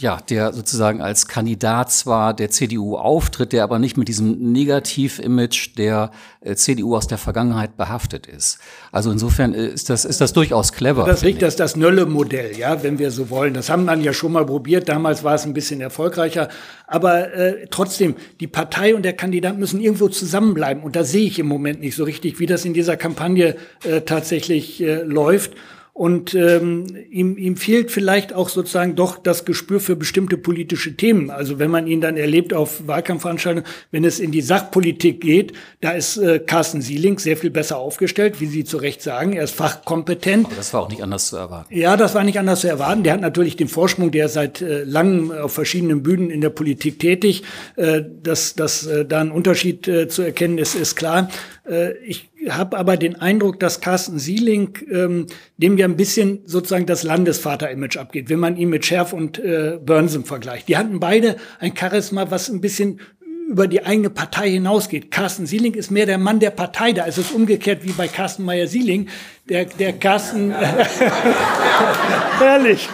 ja, der sozusagen als Kandidat zwar der CDU auftritt, der aber nicht mit diesem Negativ-Image der äh, CDU aus der Vergangenheit behaftet ist. Also insofern äh, ist das, ist das durchaus clever. Das liegt das, das Nölle-Modell, ja, wenn wir so wollen. Das haben man ja schon mal probiert. Damals war es ein bisschen erfolgreicher. Aber äh, trotzdem, die Partei und der Kandidat müssen irgendwo zusammenbleiben. Und da sehe ich im Moment nicht so richtig, wie das in dieser Kampagne äh, tatsächlich äh, läuft. Und ähm, ihm, ihm fehlt vielleicht auch sozusagen doch das Gespür für bestimmte politische Themen. Also wenn man ihn dann erlebt auf Wahlkampfveranstaltungen, wenn es in die Sachpolitik geht, da ist äh, Carsten Sieling sehr viel besser aufgestellt, wie Sie zu Recht sagen. Er ist fachkompetent. Aber das war auch nicht anders zu erwarten. Ja, das war nicht anders zu erwarten. Der hat natürlich den Vorsprung, der ist seit äh, langem auf verschiedenen Bühnen in der Politik tätig. Äh, dass dass äh, da ein Unterschied äh, zu erkennen ist, ist klar. Äh, ich habe aber den Eindruck, dass Carsten Sieling ähm, dem ja ein bisschen sozusagen das Landesvater-Image abgeht, wenn man ihn mit Scherf und äh, Börnsen vergleicht. Die hatten beide ein Charisma, was ein bisschen über die eigene Partei hinausgeht. Carsten Sieling ist mehr der Mann der Partei. Da ist es umgekehrt wie bei Carsten Meyer-Sieling. Der, der Carsten... [laughs] Herrlich.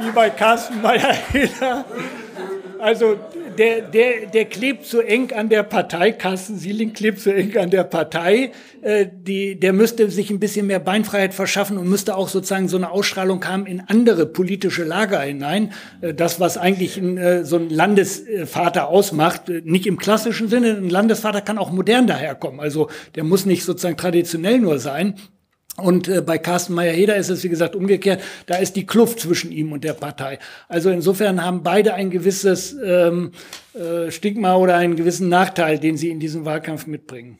wie bei Carsten Meyer-Hiller. Also der, der, der klebt so eng an der Partei, Carsten Sieling klebt so eng an der Partei, äh, die, der müsste sich ein bisschen mehr Beinfreiheit verschaffen und müsste auch sozusagen so eine Ausstrahlung haben in andere politische Lager hinein. Äh, das, was eigentlich ein, äh, so ein Landesvater ausmacht, äh, nicht im klassischen Sinne, ein Landesvater kann auch modern daherkommen. Also der muss nicht sozusagen traditionell nur sein. Und äh, bei Carsten Meyer-Heder ist es, wie gesagt, umgekehrt. Da ist die Kluft zwischen ihm und der Partei. Also insofern haben beide ein gewisses ähm, äh, Stigma oder einen gewissen Nachteil, den sie in diesem Wahlkampf mitbringen.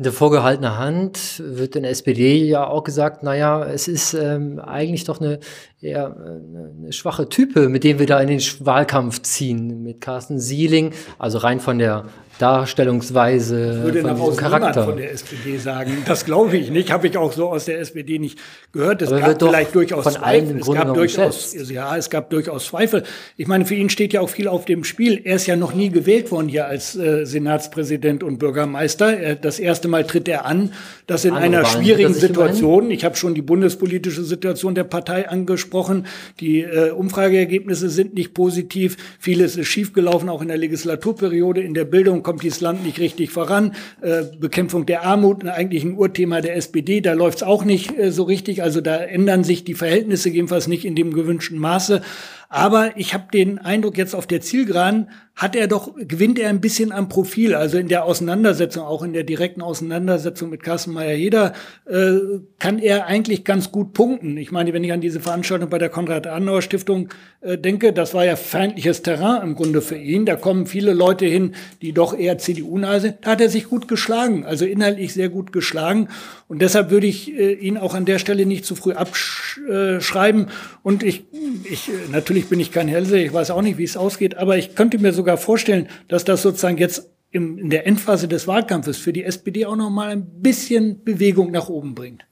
In der vorgehaltenen Hand wird in der SPD ja auch gesagt, naja, es ist ähm, eigentlich doch eine eher äh, eine schwache Type, mit dem wir da in den Wahlkampf ziehen, mit Carsten Sieling, also rein von der Darstellungsweise, würde von Charakter. von der SPD sagen. Das glaube ich nicht, habe ich auch so aus der SPD nicht gehört. Es Aber gab vielleicht durchaus von Zweifel. Es gab durchaus, ja, es gab durchaus Zweifel. Ich meine, für ihn steht ja auch viel auf dem Spiel. Er ist ja noch nie gewählt worden hier als äh, Senatspräsident und Bürgermeister. Er, das erste Mal tritt er an. Das in einer schwierigen Situation. Ich habe schon die bundespolitische Situation der Partei angesprochen. Die äh, Umfrageergebnisse sind nicht positiv. Vieles ist schiefgelaufen, auch in der Legislaturperiode. In der Bildung kommt dieses Land nicht richtig voran. Äh, Bekämpfung der Armut, eigentlich ein Urthema der SPD, da läuft es auch nicht äh, so richtig. Also da ändern sich die Verhältnisse jedenfalls nicht in dem gewünschten Maße. Aber ich habe den Eindruck, jetzt auf der Zielgeraden hat er doch, gewinnt er ein bisschen am Profil. Also in der Auseinandersetzung, auch in der direkten Auseinandersetzung mit Carsten Meyer-Heder, äh, kann er eigentlich ganz gut punkten. Ich meine, wenn ich an diese Veranstaltung bei der Konrad-Adenauer-Stiftung äh, denke, das war ja feindliches Terrain im Grunde für ihn. Da kommen viele Leute hin, die doch eher CDU-nahe sind. Da hat er sich gut geschlagen, also inhaltlich sehr gut geschlagen. Und deshalb würde ich äh, ihn auch an der Stelle nicht zu früh abschreiben. Und ich, ich natürlich Natürlich bin ich kein Hellseher, ich weiß auch nicht, wie es ausgeht, aber ich könnte mir sogar vorstellen, dass das sozusagen jetzt im, in der Endphase des Wahlkampfes für die SPD auch noch mal ein bisschen Bewegung nach oben bringt.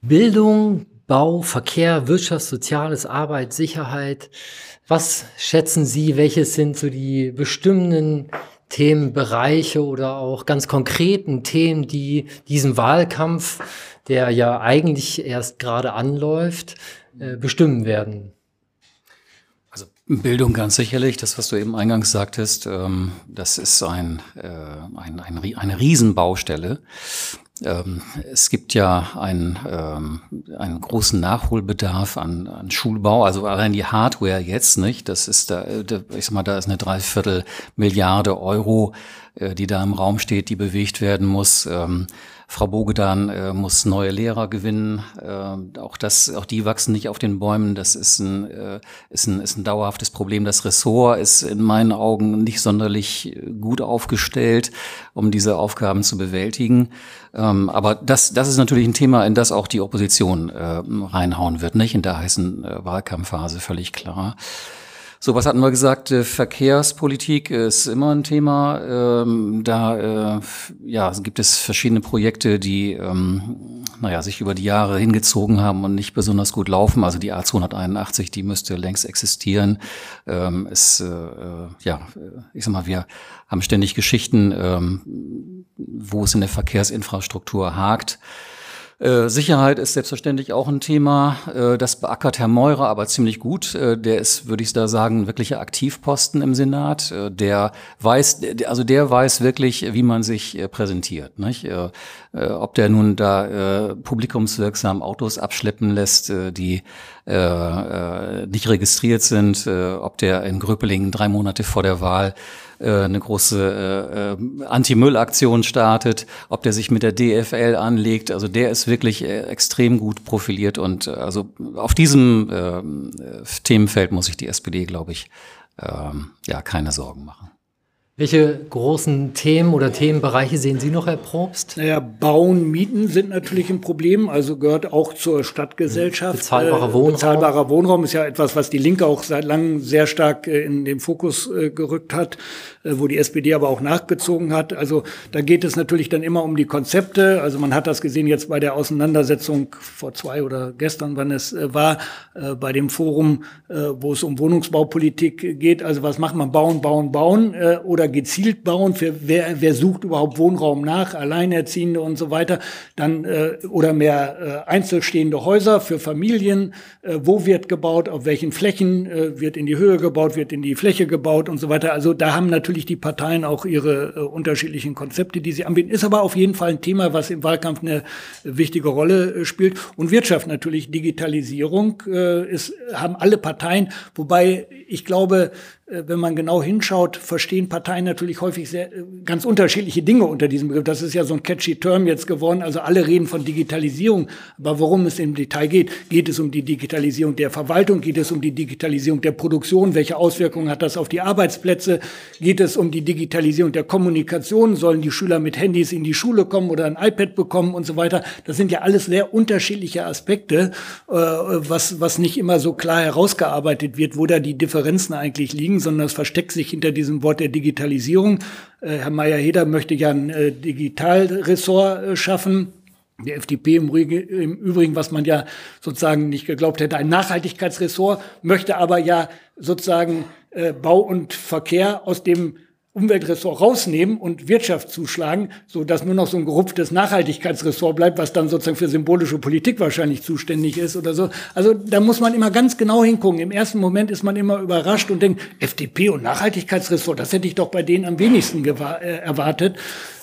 Bildung, Bau, Verkehr, Wirtschaft, Soziales, Arbeit, Sicherheit. Was schätzen Sie, welches sind so die bestimmenden Themenbereiche oder auch ganz konkreten Themen, die diesen Wahlkampf, der ja eigentlich erst gerade anläuft, äh, bestimmen werden? Bildung ganz sicherlich, das, was du eben eingangs sagtest, ähm, das ist ein, äh, ein, ein, eine Riesenbaustelle. Ähm, es gibt ja einen, ähm, einen großen Nachholbedarf an, an Schulbau, also allein die Hardware jetzt nicht. Das ist da, ich sag mal, da ist eine Dreiviertel Milliarde Euro äh, die da im Raum steht, die bewegt werden muss. Ähm, Frau Bogedan äh, muss neue Lehrer gewinnen. Äh, auch das, auch die wachsen nicht auf den Bäumen. Das ist ein, äh, ist ein, ist ein dauerhaftes Problem. Das Ressort ist in meinen Augen nicht sonderlich gut aufgestellt, um diese Aufgaben zu bewältigen. Ähm, aber das, das ist natürlich ein Thema, in das auch die Opposition äh, reinhauen wird, nicht? In der heißen äh, Wahlkampfphase, völlig klar. So, was hatten wir gesagt? Äh, Verkehrspolitik ist immer ein Thema. Ähm, da äh, ja, gibt es verschiedene Projekte, die ähm, naja, sich über die Jahre hingezogen haben und nicht besonders gut laufen. Also die A281, die müsste längst existieren. Ähm, es, äh, ja, ich sag mal, wir haben ständig Geschichten, wo es in der Verkehrsinfrastruktur hakt. Äh, Sicherheit ist selbstverständlich auch ein Thema. Äh, das beackert Herr Meurer aber ziemlich gut. Äh, der ist, würde ich da sagen, ein wirklicher Aktivposten im Senat. Der weiß, also der weiß wirklich, wie man sich präsentiert. Nicht? ob der nun da publikumswirksam Autos abschleppen lässt, die nicht registriert sind, ob der in Gröpelingen drei Monate vor der Wahl eine große äh, Anti-Müll-Aktion startet, ob der sich mit der DFL anlegt. Also der ist wirklich äh, extrem gut profiliert und äh, also auf diesem äh, Themenfeld muss sich die SPD, glaube ich, äh, ja keine Sorgen machen. Welche großen Themen oder Themenbereiche sehen Sie noch, Herr Probst? Naja, Bauen, Mieten sind natürlich ein Problem, also gehört auch zur Stadtgesellschaft. Bezahlbarer äh, Wohnraum. Bezahlbarer Wohnraum ist ja etwas, was die Linke auch seit langem sehr stark äh, in den Fokus äh, gerückt hat, wo die SPD aber auch nachgezogen hat. Also da geht es natürlich dann immer um die Konzepte. Also man hat das gesehen jetzt bei der Auseinandersetzung vor zwei oder gestern, wann es war, bei dem Forum, wo es um Wohnungsbaupolitik geht. Also was macht man? Bauen, bauen, bauen oder gezielt bauen, für wer, wer sucht überhaupt Wohnraum nach, Alleinerziehende und so weiter, dann äh, oder mehr äh, einzelstehende Häuser für Familien, äh, wo wird gebaut, auf welchen Flächen äh, wird in die Höhe gebaut, wird in die Fläche gebaut und so weiter. Also da haben natürlich die Parteien auch ihre äh, unterschiedlichen Konzepte, die sie anbieten. Ist aber auf jeden Fall ein Thema, was im Wahlkampf eine wichtige Rolle äh, spielt. Und Wirtschaft natürlich, Digitalisierung äh, ist, haben alle Parteien, wobei ich glaube, äh, wenn man genau hinschaut, verstehen Parteien natürlich häufig sehr, äh, ganz unterschiedliche Dinge unter diesem Begriff. Das ist ja so ein catchy Term jetzt geworden. Also alle reden von Digitalisierung. Aber worum es im Detail geht, geht es um die Digitalisierung der Verwaltung, geht es um die Digitalisierung der Produktion, welche Auswirkungen hat das auf die Arbeitsplätze, geht es um die Digitalisierung der Kommunikation, sollen die Schüler mit Handys in die Schule kommen oder ein iPad bekommen und so weiter. Das sind ja alles sehr unterschiedliche Aspekte, äh, was, was nicht immer so klar herausgearbeitet wird, wo da die Differenzen eigentlich liegen sondern es versteckt sich hinter diesem Wort der Digitalisierung. Äh, Herr Meyer-Heder möchte ja ein äh, Digitalressort äh, schaffen. Die FDP im, im, Übrigen, was man ja sozusagen nicht geglaubt hätte, ein Nachhaltigkeitsressort, möchte aber ja sozusagen äh, Bau und Verkehr aus dem Umweltressort rausnehmen und Wirtschaft zuschlagen, so dass nur noch so ein gerupftes Nachhaltigkeitsressort bleibt, was dann sozusagen für symbolische Politik wahrscheinlich zuständig ist oder so. Also da muss man immer ganz genau hingucken. Im ersten Moment ist man immer überrascht und denkt, FDP und Nachhaltigkeitsressort, das hätte ich doch bei denen am wenigsten äh, erwartet.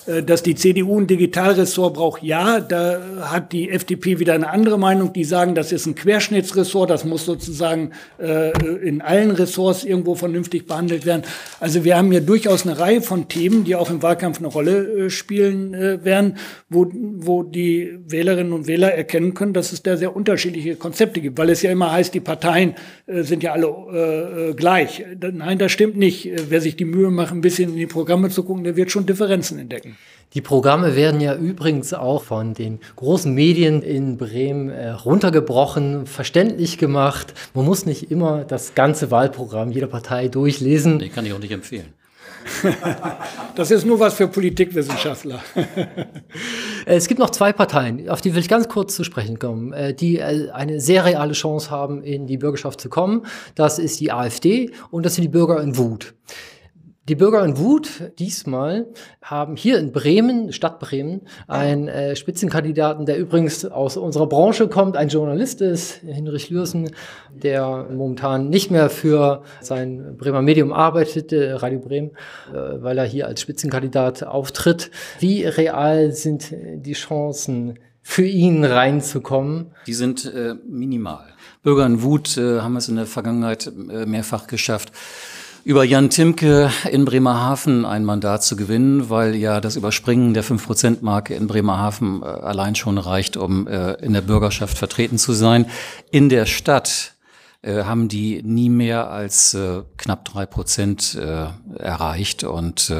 Äh, dass die CDU ein Digitalressort braucht, ja, da hat die FDP wieder eine andere Meinung. Die sagen, das ist ein Querschnittsressort, das muss sozusagen äh, in allen Ressorts irgendwo vernünftig behandelt werden. Also wir haben hier durchaus eine Reihe von Themen, die auch im Wahlkampf eine Rolle äh, spielen äh, werden, wo, wo die Wählerinnen und Wähler erkennen können, dass es da sehr unterschiedliche Konzepte gibt, weil es ja immer heißt, die Parteien äh, sind ja alle äh, gleich. Nein, das stimmt nicht. Wer sich die Mühe macht, ein bisschen in die Programme zu gucken, der wird schon Differenzen entdecken. Die Programme werden ja übrigens auch von den großen Medien in Bremen äh, runtergebrochen, verständlich gemacht. Man muss nicht immer das ganze Wahlprogramm jeder Partei durchlesen. Den kann ich auch nicht empfehlen. [laughs] das ist nur was für Politikwissenschaftler. es gibt noch zwei Parteien, auf die will ich ganz kurz zu sprechen kommen, äh, die äh, eine sehr reale Chance haben, in die Bürgerschaft zu kommen. Das ist die AfD und das sind die Bürger in Wut. Die Bürger in Wut diesmal haben hier in Bremen, Stadt Bremen, einen äh, Spitzenkandidaten, der übrigens aus unserer Branche kommt, ein Journalist ist, Hinrich Lürsen, der momentan nicht mehr für sein Bremer Medium arbeitet, äh, Radio Bremen, äh, weil er hier als Spitzenkandidat auftritt. Wie real sind die Chancen, für ihn reinzukommen? Die sind äh, minimal. Bürger in Wut äh, haben es in der Vergangenheit äh, mehrfach geschafft über Jan Timke in Bremerhaven ein Mandat zu gewinnen, weil ja das Überspringen der 5-Prozent-Marke in Bremerhaven äh, allein schon reicht, um äh, in der Bürgerschaft vertreten zu sein. In der Stadt äh, haben die nie mehr als knapp drei Prozent äh, erreicht und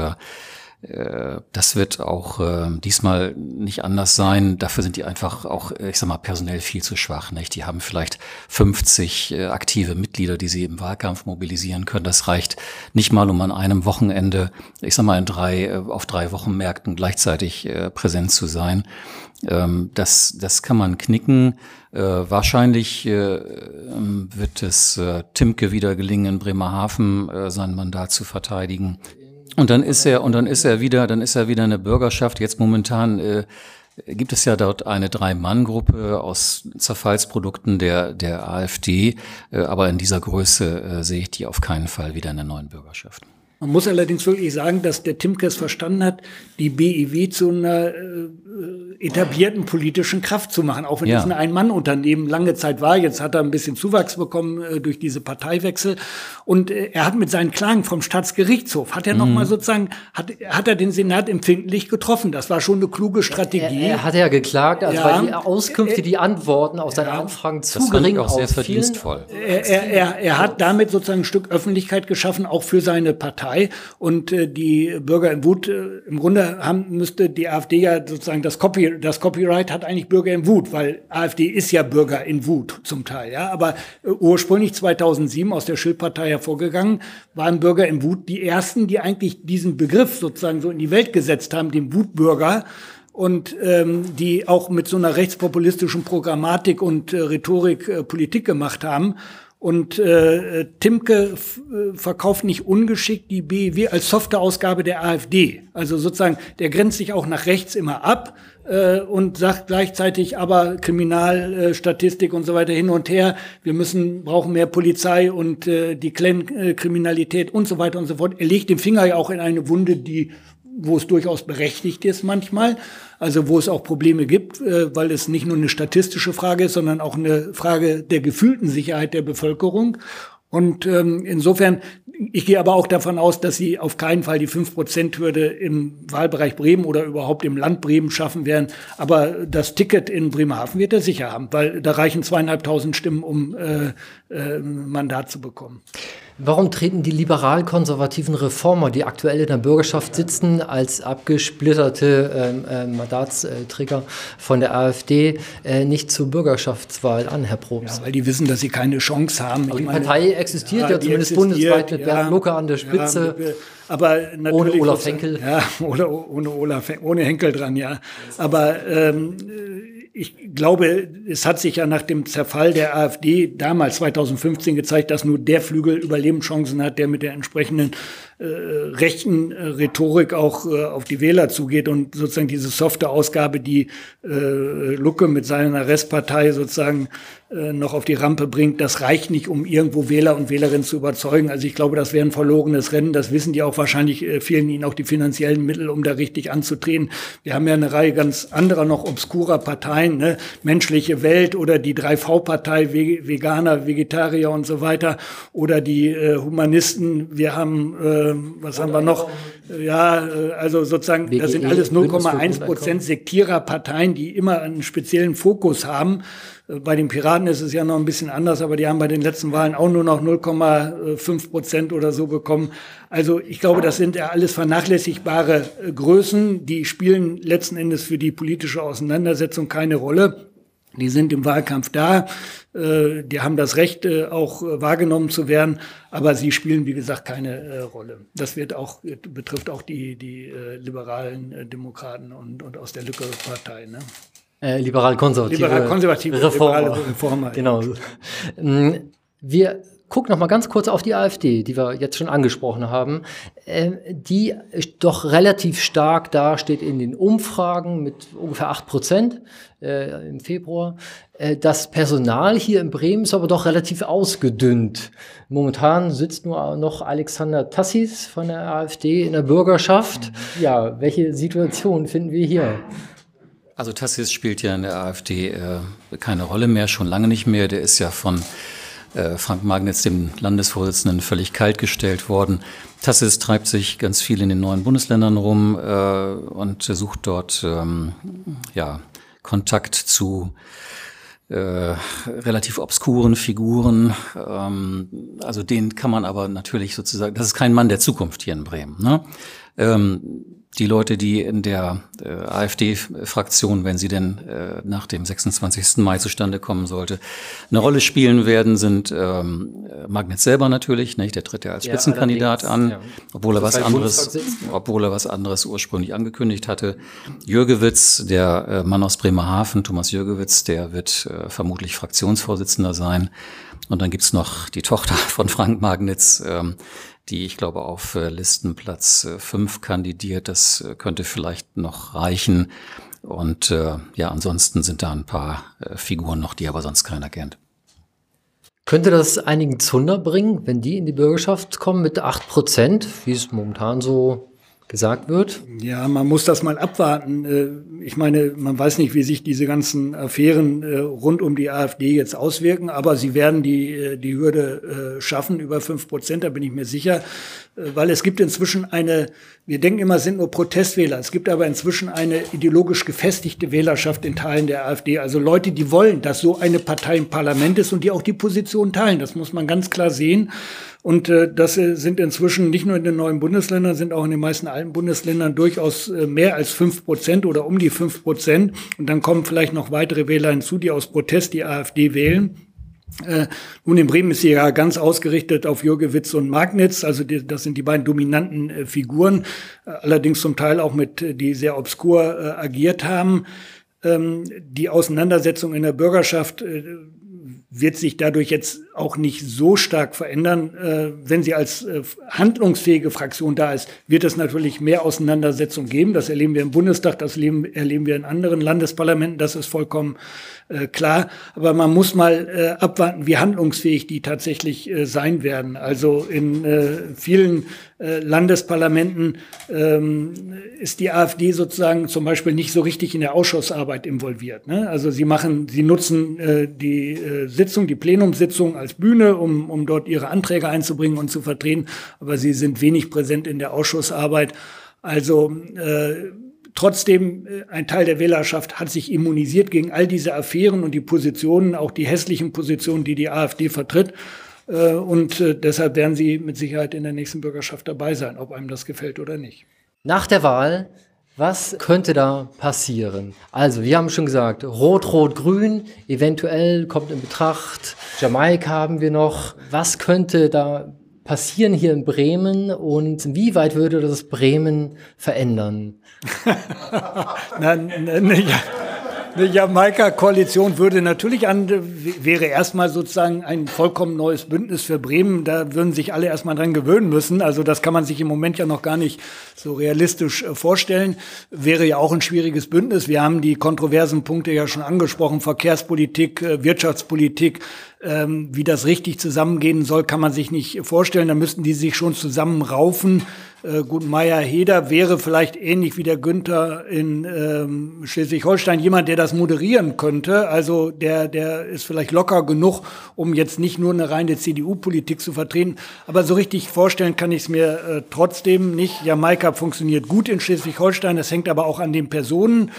das wird auch äh, diesmal nicht anders sein. Dafür sind die einfach auch, äh, ich sag mal, personell viel zu schwach. Nicht? Die haben vielleicht 50 äh, aktive Mitglieder, die sie im Wahlkampf mobilisieren können. Das reicht nicht mal, um an einem Wochenende, ich sag mal, in drei, äh, auf drei Wochenmärkten gleichzeitig äh, präsent zu sein. Ähm, das, das kann man knicken. Äh, wahrscheinlich äh, ähm, wird es äh, Timke wieder gelingen, in Bremerhaven äh, sein Mandat zu verteidigen. Und dann ist er, und dann ist er wieder, dann ist er wieder eine Bürgerschaft. Jetzt momentan äh, gibt es ja dort eine Drei-Mann-Gruppe aus Zerfallsprodukten der, der AfD. Äh, aber in dieser Größe äh, sehe ich die auf keinen Fall wieder in der neuen Bürgerschaft. Man muss allerdings wirklich sagen, dass der Timkes verstanden hat, die BIW zu einer äh, etablierten politischen Kraft zu machen, auch wenn ja. es ein Ein-Mann-Unternehmen lange Zeit war. Jetzt hat er ein bisschen Zuwachs bekommen äh, durch diese Parteiwechsel. Und äh, er hat mit seinen Klagen vom Staatsgerichtshof, hat er mhm. nochmal sozusagen, hat, hat er den Senat empfindlich getroffen. Das war schon eine kluge Strategie. Er, er hat ja geklagt, also ja. weil die Auskünfte, die Antworten auf seine ja. Anfragen zu das gering auch sehr verdienstvoll. Er, er, er, er hat damit sozusagen ein Stück Öffentlichkeit geschaffen, auch für seine Partei. Und äh, die Bürger in Wut, äh, im Grunde haben, müsste die AfD ja sozusagen das Copy das Copyright hat eigentlich Bürger in Wut, weil AfD ist ja Bürger in Wut zum Teil, ja. Aber äh, ursprünglich 2007 aus der Schildpartei hervorgegangen, waren Bürger in Wut die ersten, die eigentlich diesen Begriff sozusagen so in die Welt gesetzt haben, den Wutbürger und ähm, die auch mit so einer rechtspopulistischen Programmatik und äh, Rhetorik äh, Politik gemacht haben. Und äh, Timke äh, verkauft nicht ungeschickt die BEW als Softwareausgabe der AfD. Also sozusagen, der grenzt sich auch nach rechts immer ab äh, und sagt gleichzeitig aber Kriminalstatistik und so weiter hin und her. Wir müssen brauchen mehr Polizei und äh, die Clan-Kriminalität und so weiter und so fort. Er legt den Finger ja auch in eine Wunde, die wo es durchaus berechtigt ist manchmal, also wo es auch Probleme gibt, äh, weil es nicht nur eine statistische Frage ist, sondern auch eine Frage der gefühlten Sicherheit der Bevölkerung. Und ähm, insofern, ich gehe aber auch davon aus, dass sie auf keinen Fall die 5-Prozent-Hürde im Wahlbereich Bremen oder überhaupt im Land Bremen schaffen werden. Aber das Ticket in Bremerhaven wird er sicher haben, weil da reichen zweieinhalbtausend Stimmen, um äh, äh, Mandat zu bekommen. Warum treten die liberal-konservativen Reformer, die aktuell in der Bürgerschaft sitzen, als abgesplitterte äh, Mandatsträger von der AfD äh, nicht zur Bürgerschaftswahl an, Herr Probst? Ja, weil die wissen, dass sie keine Chance haben. Aber die meine, Partei existiert ja, ja zumindest bundesweit mit Bernd Lucke an der Spitze. Ja, aber ohne Olaf Henkel. Ja, [laughs] ohne, ohne Olaf, ohne Henkel dran, ja. Aber ähm, ich glaube, es hat sich ja nach dem Zerfall der AfD damals 2015 gezeigt, dass nur der Flügel Überlebenschancen hat, der mit der entsprechenden äh, rechten äh, Rhetorik auch äh, auf die Wähler zugeht und sozusagen diese softe Ausgabe, die äh, Lucke mit seiner Restpartei sozusagen noch auf die Rampe bringt, das reicht nicht, um irgendwo Wähler und Wählerinnen zu überzeugen. Also ich glaube, das wäre ein verlorenes Rennen. Das wissen die auch wahrscheinlich, äh, fehlen ihnen auch die finanziellen Mittel, um da richtig anzutreten. Wir haben ja eine Reihe ganz anderer noch obskurer Parteien, ne? menschliche Welt oder die 3V-Partei, Veganer, Vegetarier und so weiter oder die äh, Humanisten. Wir haben äh, was haben wir noch? Ja, äh, also sozusagen, das sind alles 0,1 Prozent Sektiererparteien, die immer einen speziellen Fokus haben. Äh, bei den Piraten ist es ja noch ein bisschen anders, aber die haben bei den letzten Wahlen auch nur noch 0,5 Prozent oder so bekommen. Also ich glaube, das sind ja alles vernachlässigbare äh, Größen. Die spielen letzten Endes für die politische Auseinandersetzung keine Rolle. Die sind im Wahlkampf da, äh, die haben das Recht, äh, auch äh, wahrgenommen zu werden, aber sie spielen, wie gesagt, keine Rolle. Das wird auch, betrifft auch die, die liberalen Demokraten und, und aus der Lücke-Partei. Ne? Liberal-konservative liberal-konservative Reformer. Reformer. Genau. Mm, wir guck noch mal ganz kurz auf die AfD, die wir jetzt schon angesprochen haben, äh, die doch relativ stark dasteht in den Umfragen mit ungefähr acht Prozent äh, im Februar. Äh, das Personal hier in Bremen ist aber doch relativ ausgedünnt. Momentan sitzt nur noch Alexander Tassis von der AfD in der Bürgerschaft. Ja, welche Situation finden wir hier? Also Tassis spielt ja in der AfD äh, keine Rolle mehr, schon lange nicht mehr. Der ist ja von Frank Magnitz, dem Landesvorsitzenden, völlig kaltgestellt worden. Tassis treibt sich ganz viel in den neuen Bundesländern rum äh, und sucht dort ähm, ja, Kontakt zu äh, relativ obskuren Figuren. Ähm, also den kann man aber natürlich sozusagen, das ist kein Mann der Zukunft hier in Bremen. Ne? Ähm, die Leute, die in der äh, AfD-Fraktion, wenn sie denn äh, nach dem 26. Mai zustande kommen sollte, eine Rolle spielen werden, sind ähm, Magnetz selber natürlich, nicht? der tritt ja als Spitzenkandidat an, ja. obwohl er was anderes, obwohl er was anderes ursprünglich angekündigt hatte. Jürgewitz, der äh, Mann aus Bremerhaven, Thomas Jürgewitz, der wird äh, vermutlich Fraktionsvorsitzender sein. Und dann gibt's noch die Tochter von Frank Magnitz, ähm, die ich glaube auf äh, Listenplatz 5 äh, kandidiert. Das äh, könnte vielleicht noch reichen. Und äh, ja, ansonsten sind da ein paar äh, Figuren noch, die aber sonst keiner kennt. Könnte das einigen Zunder bringen, wenn die in die Bürgerschaft kommen mit 8 Prozent, wie es momentan so gesagt wird? Ja, man muss das mal abwarten. Äh, ich meine, man weiß nicht, wie sich diese ganzen Affären äh, rund um die AfD jetzt auswirken, aber sie werden die, äh, die Hürde schaffen über fünf Prozent, da bin ich mir sicher. Weil es gibt inzwischen eine, wir denken immer, es sind nur Protestwähler. Es gibt aber inzwischen eine ideologisch gefestigte Wählerschaft in Teilen der AfD. Also Leute, die wollen, dass so eine Partei im Parlament ist und die auch die Position teilen. Das muss man ganz klar sehen. Und äh, das äh, sind inzwischen nicht nur in den neuen Bundesländern, sind auch in den meisten alten Bundesländern durchaus äh, mehr als fünf Prozent oder um die fünf Prozent. Und dann kommen vielleicht noch weitere Wähler hinzu, die aus Protest die AfD wählen. Äh, nun, in Bremen ist sie ja ganz ausgerichtet auf Jürgewitz und Magnitz, also die, das sind die beiden dominanten äh, Figuren, äh, allerdings zum Teil auch mit, äh, die sehr obskur äh, agiert haben. Ähm, die Auseinandersetzung in der Bürgerschaft wird sich dadurch jetzt auch nicht so stark verändern. Äh, wenn sie als äh, handlungsfähige Fraktion da ist, wird es natürlich mehr Auseinandersetzungen geben. Das erleben wir im Bundestag, das erleben, erleben wir in anderen Landesparlamenten, das ist vollkommen äh, klar. Aber man muss mal äh, abwarten, wie handlungsfähig die tatsächlich äh, sein werden. Also in äh, vielen Landesparlamenten ähm, ist die AfD sozusagen zum Beispiel nicht so richtig in der Ausschussarbeit involviert. Ne? Also sie machen, sie nutzen die Sitzung, die Plenumssitzung als Bühne, um, um dort ihre Anträge einzubringen und zu vertreten, aber sie sind wenig präsent in der Ausschussarbeit. Also äh, Trotzdem, äh, ein Teil der Wählerschaft hat sich immunisiert gegen all diese Affären und die Positionen, auch die hässlichen Positionen, die die AfD vertritt. Äh, und äh, deshalb werden sie mit Sicherheit in der nächsten Bürgerschaft dabei sein, ob einem das gefällt oder nicht. Nach der Wahl, was könnte da passieren? Also, wir haben schon gesagt, Rot, Rot, Grün, eventuell kommt in Betracht. Jamaika haben wir noch. Was könnte da passieren hier in Bremen und wie weit würde das Bremen verändern? [laughs] na, na, na, ja. Eine Jamaika-Koalition würde natürlich an, wäre erstmal sozusagen ein vollkommen neues Bündnis für Bremen. Da würden sich alle erstmal dran gewöhnen müssen. Also das kann man sich im Moment ja noch gar nicht so realistisch äh, vorstellen. Wäre ja auch ein schwieriges Bündnis. Wir haben die kontroversen Punkte ja schon angesprochen. Verkehrspolitik, äh, Wirtschaftspolitik, ähm, wie das richtig zusammengehen soll, kann man sich nicht vorstellen. Da müssten die sich schon zusammenraufen. Äh, gut, Meier Heder wäre vielleicht ähnlich wie der Günther in ähm, Schleswig-Holstein jemand, der das moderieren könnte. Also der, der ist vielleicht locker genug, um jetzt nicht nur eine reine CDU-Politik zu vertreten. Aber so richtig vorstellen kann ich es mir äh, trotzdem nicht. Jamaika funktioniert gut in Schleswig-Holstein. Das hängt aber auch an den Personen.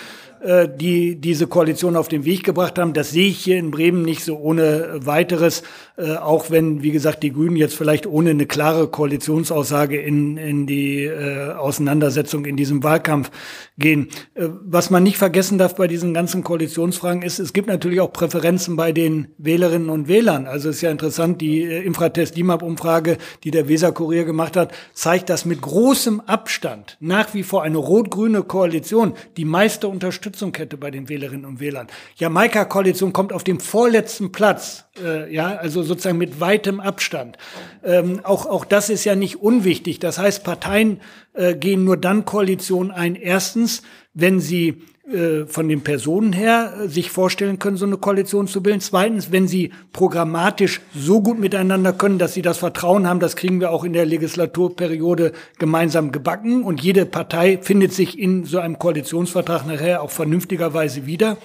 Äh, die diese Koalition auf den Weg gebracht haben. Das sehe ich hier in Bremen nicht so ohne weiteres, äh, auch wenn, wie gesagt, die Grünen jetzt vielleicht ohne eine klare Koalitionsaussage in, in die äh, Auseinandersetzung in diesem Wahlkampf gehen. was man nicht vergessen darf bei diesen ganzen Koalitionsfragen ist, es gibt natürlich auch Präferenzen bei den Wählerinnen und Wählern. Also es ist ja interessant, die Infratest-DIMAP-Umfrage, die der Weser-Kurier gemacht hat, zeigt, dass mit großem Abstand nach wie vor eine rot-grüne Koalition die meiste Unterstützung Unterstützung hätte bei den Wählerinnen und Wählern. Jamaika-Koalition kommt auf dem vorletzten Platz, äh, ja, also sozusagen mit weitem Abstand. Ähm, auch, auch das ist ja nicht unwichtig. Das heißt, Parteien äh, gehen nur dann Koalition ein. Erstens, wenn sie äh, von den Personen her äh, sich vorstellen können, so eine Koalition zu bilden. Zweitens, wenn sie programmatisch so gut miteinander können, dass sie das Vertrauen haben, das kriegen wir auch in der Legislaturperiode gemeinsam gebacken. Und jede Partei findet sich in so einem Koalitionsvertrag nachher auch vernünftigerweise wieder.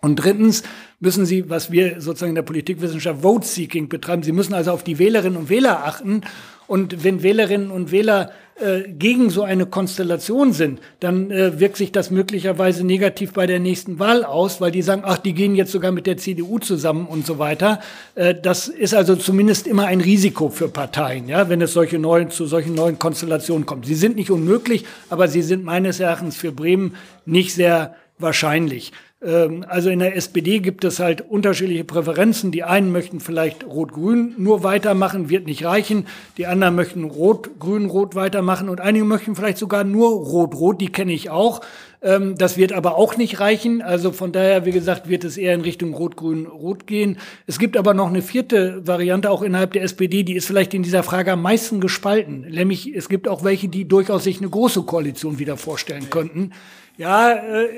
Und drittens müssen Sie, was wir sozusagen in der Politikwissenschaft Vote-Seeking betreiben, Sie müssen also auf die Wählerinnen und Wähler achten. Und wenn Wählerinnen und Wähler äh, gegen so eine Konstellation sind, dann äh, wirkt sich das möglicherweise negativ bei der nächsten Wahl aus, weil die sagen, ach, die gehen jetzt sogar mit der CDU zusammen und so weiter. Äh, das ist also zumindest immer ein Risiko für Parteien, ja, wenn es solche neuen, zu solchen neuen Konstellationen kommt. Sie sind nicht unmöglich, aber sie sind meines Erachtens für Bremen nicht sehr wahrscheinlich. Ähm, also in der SPD gibt es halt unterschiedliche Präferenzen. Die einen möchten vielleicht Rot-Grün nur weitermachen, wird nicht reichen. Die anderen möchten Rot-Grün-Rot weitermachen und einige möchten vielleicht sogar nur Rot-Rot, die kenne ich auch. Ähm, das wird aber auch nicht reichen. Also von daher, wie gesagt, wird es eher in Richtung Rot-Grün-Rot gehen. Es gibt aber noch eine vierte Variante auch innerhalb der SPD, die ist vielleicht in dieser Frage am meisten gespalten. Nämlich es gibt auch welche, die durchaus sich eine große Koalition wieder vorstellen könnten. Ja, äh,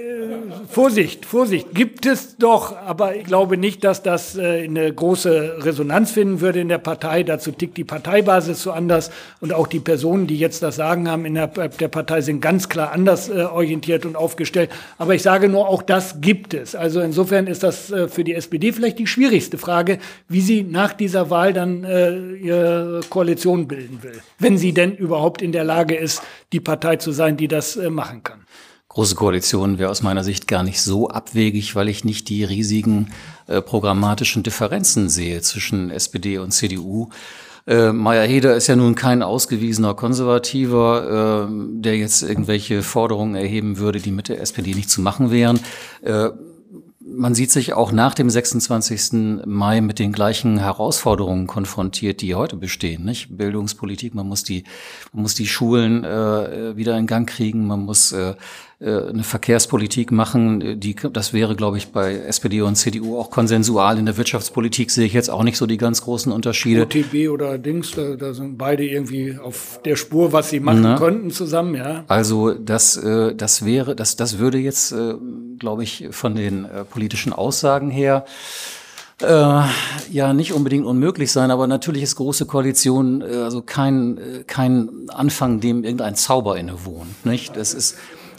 Vorsicht, Vorsicht, gibt es doch, aber ich glaube nicht, dass das äh, eine große Resonanz finden würde in der Partei. Dazu tickt die Parteibasis so anders und auch die Personen, die jetzt das Sagen haben in der, der Partei, sind ganz klar anders äh, orientiert und aufgestellt. Aber ich sage nur, auch das gibt es. Also insofern ist das äh, für die SPD vielleicht die schwierigste Frage, wie sie nach dieser Wahl dann äh, ihre Koalition bilden will, wenn sie denn überhaupt in der Lage ist, die Partei zu sein, die das äh, machen kann. Große Koalition wäre aus meiner Sicht gar nicht so abwegig, weil ich nicht die riesigen äh, programmatischen Differenzen sehe zwischen SPD und CDU. Äh, Meyer-Heder ist ja nun kein ausgewiesener Konservativer, äh, der jetzt irgendwelche Forderungen erheben würde, die mit der SPD nicht zu machen wären. Äh, man sieht sich auch nach dem 26. Mai mit den gleichen Herausforderungen konfrontiert, die heute bestehen. Nicht? Bildungspolitik, man muss die, man muss die Schulen äh, wieder in Gang kriegen, man muss äh, eine Verkehrspolitik machen, die, das wäre, glaube ich, bei SPD und CDU auch konsensual. In der Wirtschaftspolitik sehe ich jetzt auch nicht so die ganz großen Unterschiede. OTB oder Dings, da, da sind beide irgendwie auf der Spur, was sie machen Na? könnten zusammen, ja. Also das, äh, das wäre, das, das würde jetzt, äh, glaube ich, von den politischen Aussagen her äh, ja nicht unbedingt unmöglich sein, aber natürlich ist große Koalition äh, also kein, äh, kein Anfang, dem irgendein Zauber innewohnt. Nicht? Das ist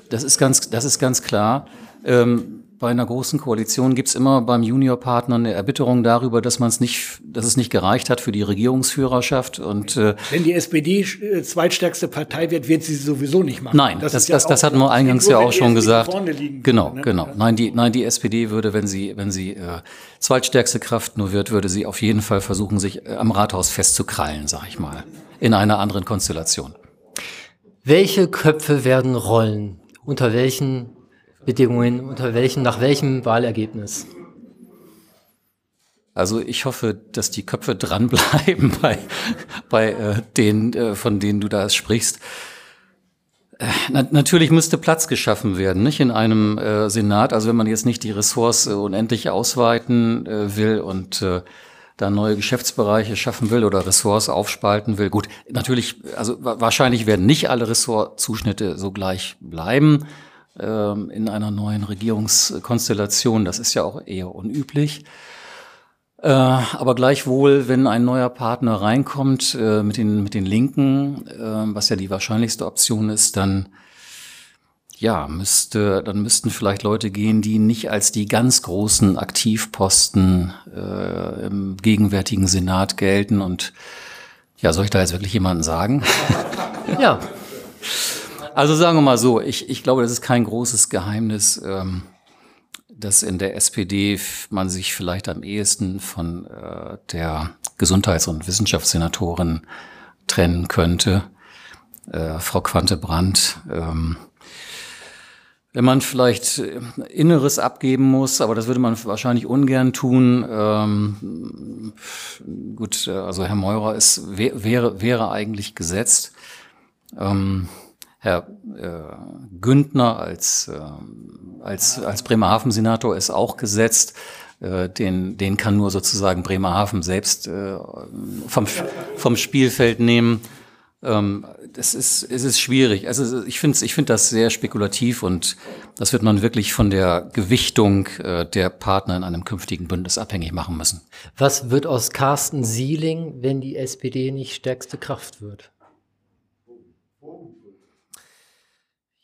das ist ganz, das ist ganz klar. Ähm, bei einer großen Koalition gibt's immer beim Juniorpartner eine Erbitterung darüber, dass man es nicht, dass es nicht gereicht hat für die Regierungsführerschaft. Und äh, wenn die SPD äh, zweitstärkste Partei wird, wird sie sowieso nicht machen. Nein, das, das, ja das, das hatten wir eingangs ja auch schon gesagt. Genau, würde, ne? genau. Nein, die, nein, die SPD würde, wenn sie, wenn sie äh, zweitstärkste Kraft nur wird, würde sie auf jeden Fall versuchen, sich äh, am Rathaus festzukrallen, sag ich mal, in einer anderen Konstellation. Welche Köpfe werden rollen? Unter welchen Bedingungen, unter welchen, nach welchem Wahlergebnis? Also ich hoffe, dass die Köpfe dranbleiben [laughs] bei, bei äh, denen, äh, von denen du da sprichst. Äh, na, natürlich müsste Platz geschaffen werden, nicht in einem äh, Senat. Also wenn man jetzt nicht die Ressorts äh, unendlich ausweiten äh, will und äh, da neue Geschäftsbereiche schaffen will oder Ressorts aufspalten will. Gut, natürlich, also wahrscheinlich werden nicht alle Ressortzuschnitte so gleich bleiben ähm, in einer neuen Regierungskonstellation. Das ist ja auch eher unüblich. Äh, aber gleichwohl, wenn ein neuer Partner reinkommt äh, mit, den, mit den Linken, äh, was ja die wahrscheinlichste Option ist, dann ja, müsste, dann müssten vielleicht Leute gehen, die nicht als die ganz großen Aktivposten äh, im gegenwärtigen Senat gelten. Und ja, soll ich da jetzt wirklich jemanden sagen? [laughs] ja. Also sagen wir mal so, ich, ich glaube, das ist kein großes Geheimnis, ähm, dass in der SPD man sich vielleicht am ehesten von äh, der Gesundheits- und Wissenschaftssenatorin trennen könnte. Äh, Frau Quante-Brandt ähm, wenn man vielleicht äh, Inneres abgeben muss, aber das würde man wahrscheinlich ungern tun. Ähm, gut, äh, also Herr Meurer ist, wäre, wäre eigentlich gesetzt. Ähm, Herr äh, Güntner als, äh, als, als Bremerhaven-Senator ist auch gesetzt. Äh, den, den kann nur sozusagen Bremerhaven selbst äh, vom, vom Spielfeld nehmen. Ähm, das ist, es ist schwierig. Also ich finde ich finde das sehr spekulativ und das wird man wirklich von der Gewichtung äh, der Partner in einem künftigen Bündnis abhängig machen müssen. Was wird aus Carsten Sieling, wenn die SPD nicht stärkste Kraft wird?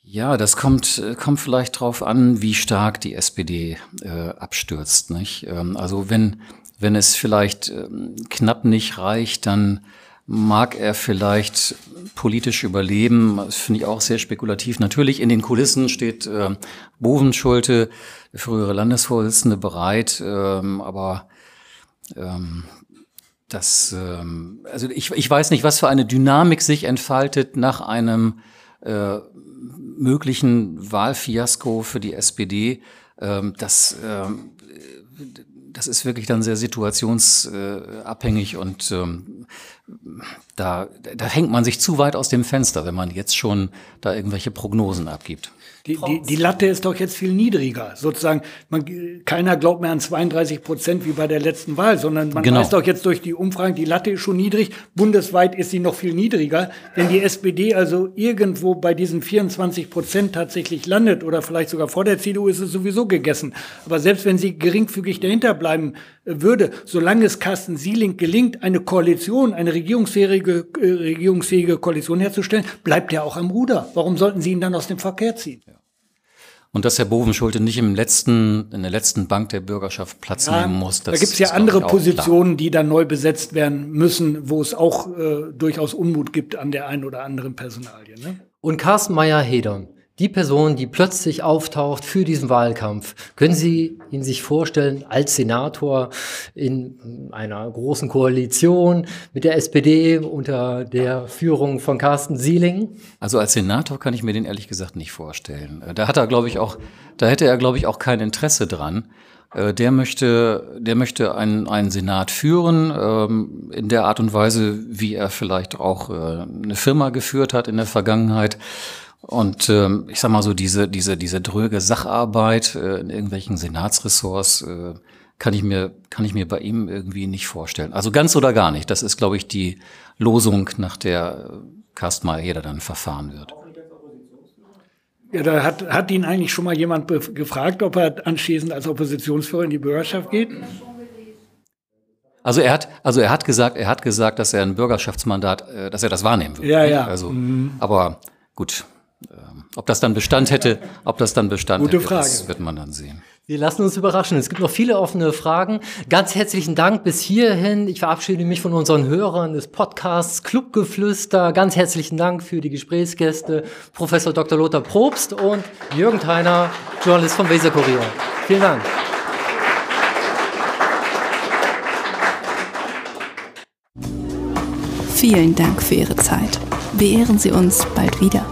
Ja, das kommt, kommt vielleicht drauf an, wie stark die SPD äh, abstürzt. Nicht? Ähm, also wenn, wenn es vielleicht ähm, knapp nicht reicht, dann mag er vielleicht politisch überleben. Das finde ich auch sehr spekulativ. Natürlich in den Kulissen steht äh, Bovenschulte, der frühere Landesvorsitzende, bereit, ähm, aber ähm, das, ähm, also ich, ich weiß nicht, was für eine Dynamik sich entfaltet nach einem äh, möglichen Wahlfiasko für die SPD, ähm, das, ähm, das ist wirklich dann sehr situationsabhängig und ähm, da, da hängt man sich zu weit aus dem Fenster, wenn man jetzt schon da irgendwelche Prognosen abgibt. Die, die, die Latte ist doch jetzt viel niedriger. Sozusagen, man, keiner glaubt mehr an 32 Prozent wie bei der letzten Wahl, sondern man genau. weiß doch jetzt durch die Umfragen, die Latte ist schon niedrig. Bundesweit ist sie noch viel niedriger. Wenn die SPD also irgendwo bei diesen 24 Prozent tatsächlich landet oder vielleicht sogar vor der CDU, ist es sowieso gegessen. Aber selbst wenn sie geringfügig dahinter bleiben äh, würde, solange es Carsten Sieling gelingt, eine Koalition, eine regierungsfähige, äh, regierungsfähige Koalition herzustellen, bleibt er auch am Ruder. Warum sollten sie ihn dann aus dem Verkehr ziehen? Und dass Herr Bovenschulte nicht im letzten, in der letzten Bank der Bürgerschaft Platz ja, nehmen muss. Das da gibt es ja andere Positionen, die dann neu besetzt werden müssen, wo es auch äh, durchaus Unmut gibt an der einen oder anderen Personalie. Ne? Und Carsten Meyer-Hedern, die Person, die plötzlich auftaucht für diesen Wahlkampf, können Sie ihn sich vorstellen als Senator in einer großen Koalition mit der SPD unter der Führung von Carsten Sieling? Also als Senator kann ich mir den ehrlich gesagt nicht vorstellen. Da hat er, glaube ich, auch, da hätte er, glaube ich, auch kein Interesse dran. Äh, der möchte, der möchte einen, einen Senat führen, ähm, in der Art und Weise, wie er vielleicht auch äh, eine Firma geführt hat in der Vergangenheit. Und ähm, ich sag mal so, diese, diese, diese dröge Sacharbeit äh, in irgendwelchen Senatsressorts äh, kann ich mir, kann ich mir bei ihm irgendwie nicht vorstellen. Also ganz oder gar nicht. Das ist, glaube ich, die Losung, nach der Carsten jeder dann verfahren wird. Ja, da hat, hat ihn eigentlich schon mal jemand gefragt, ob er anschließend als Oppositionsführer in die Bürgerschaft geht? Also er hat, also er hat gesagt, er hat gesagt, dass er ein Bürgerschaftsmandat, äh, dass er das wahrnehmen würde. Ja, ja. Also, mhm. aber gut, ob das dann Bestand hätte, ob das dann Bestand Gute hätte, Frage. das wird man dann sehen. Wir lassen uns überraschen. Es gibt noch viele offene Fragen. Ganz herzlichen Dank bis hierhin. Ich verabschiede mich von unseren Hörern des Podcasts Clubgeflüster. Ganz herzlichen Dank für die Gesprächsgäste Professor Dr. Lothar Probst und Jürgen Theiner, Journalist vom Weser Kurier. Vielen Dank. Vielen Dank für Ihre Zeit. Beehren Sie uns bald wieder.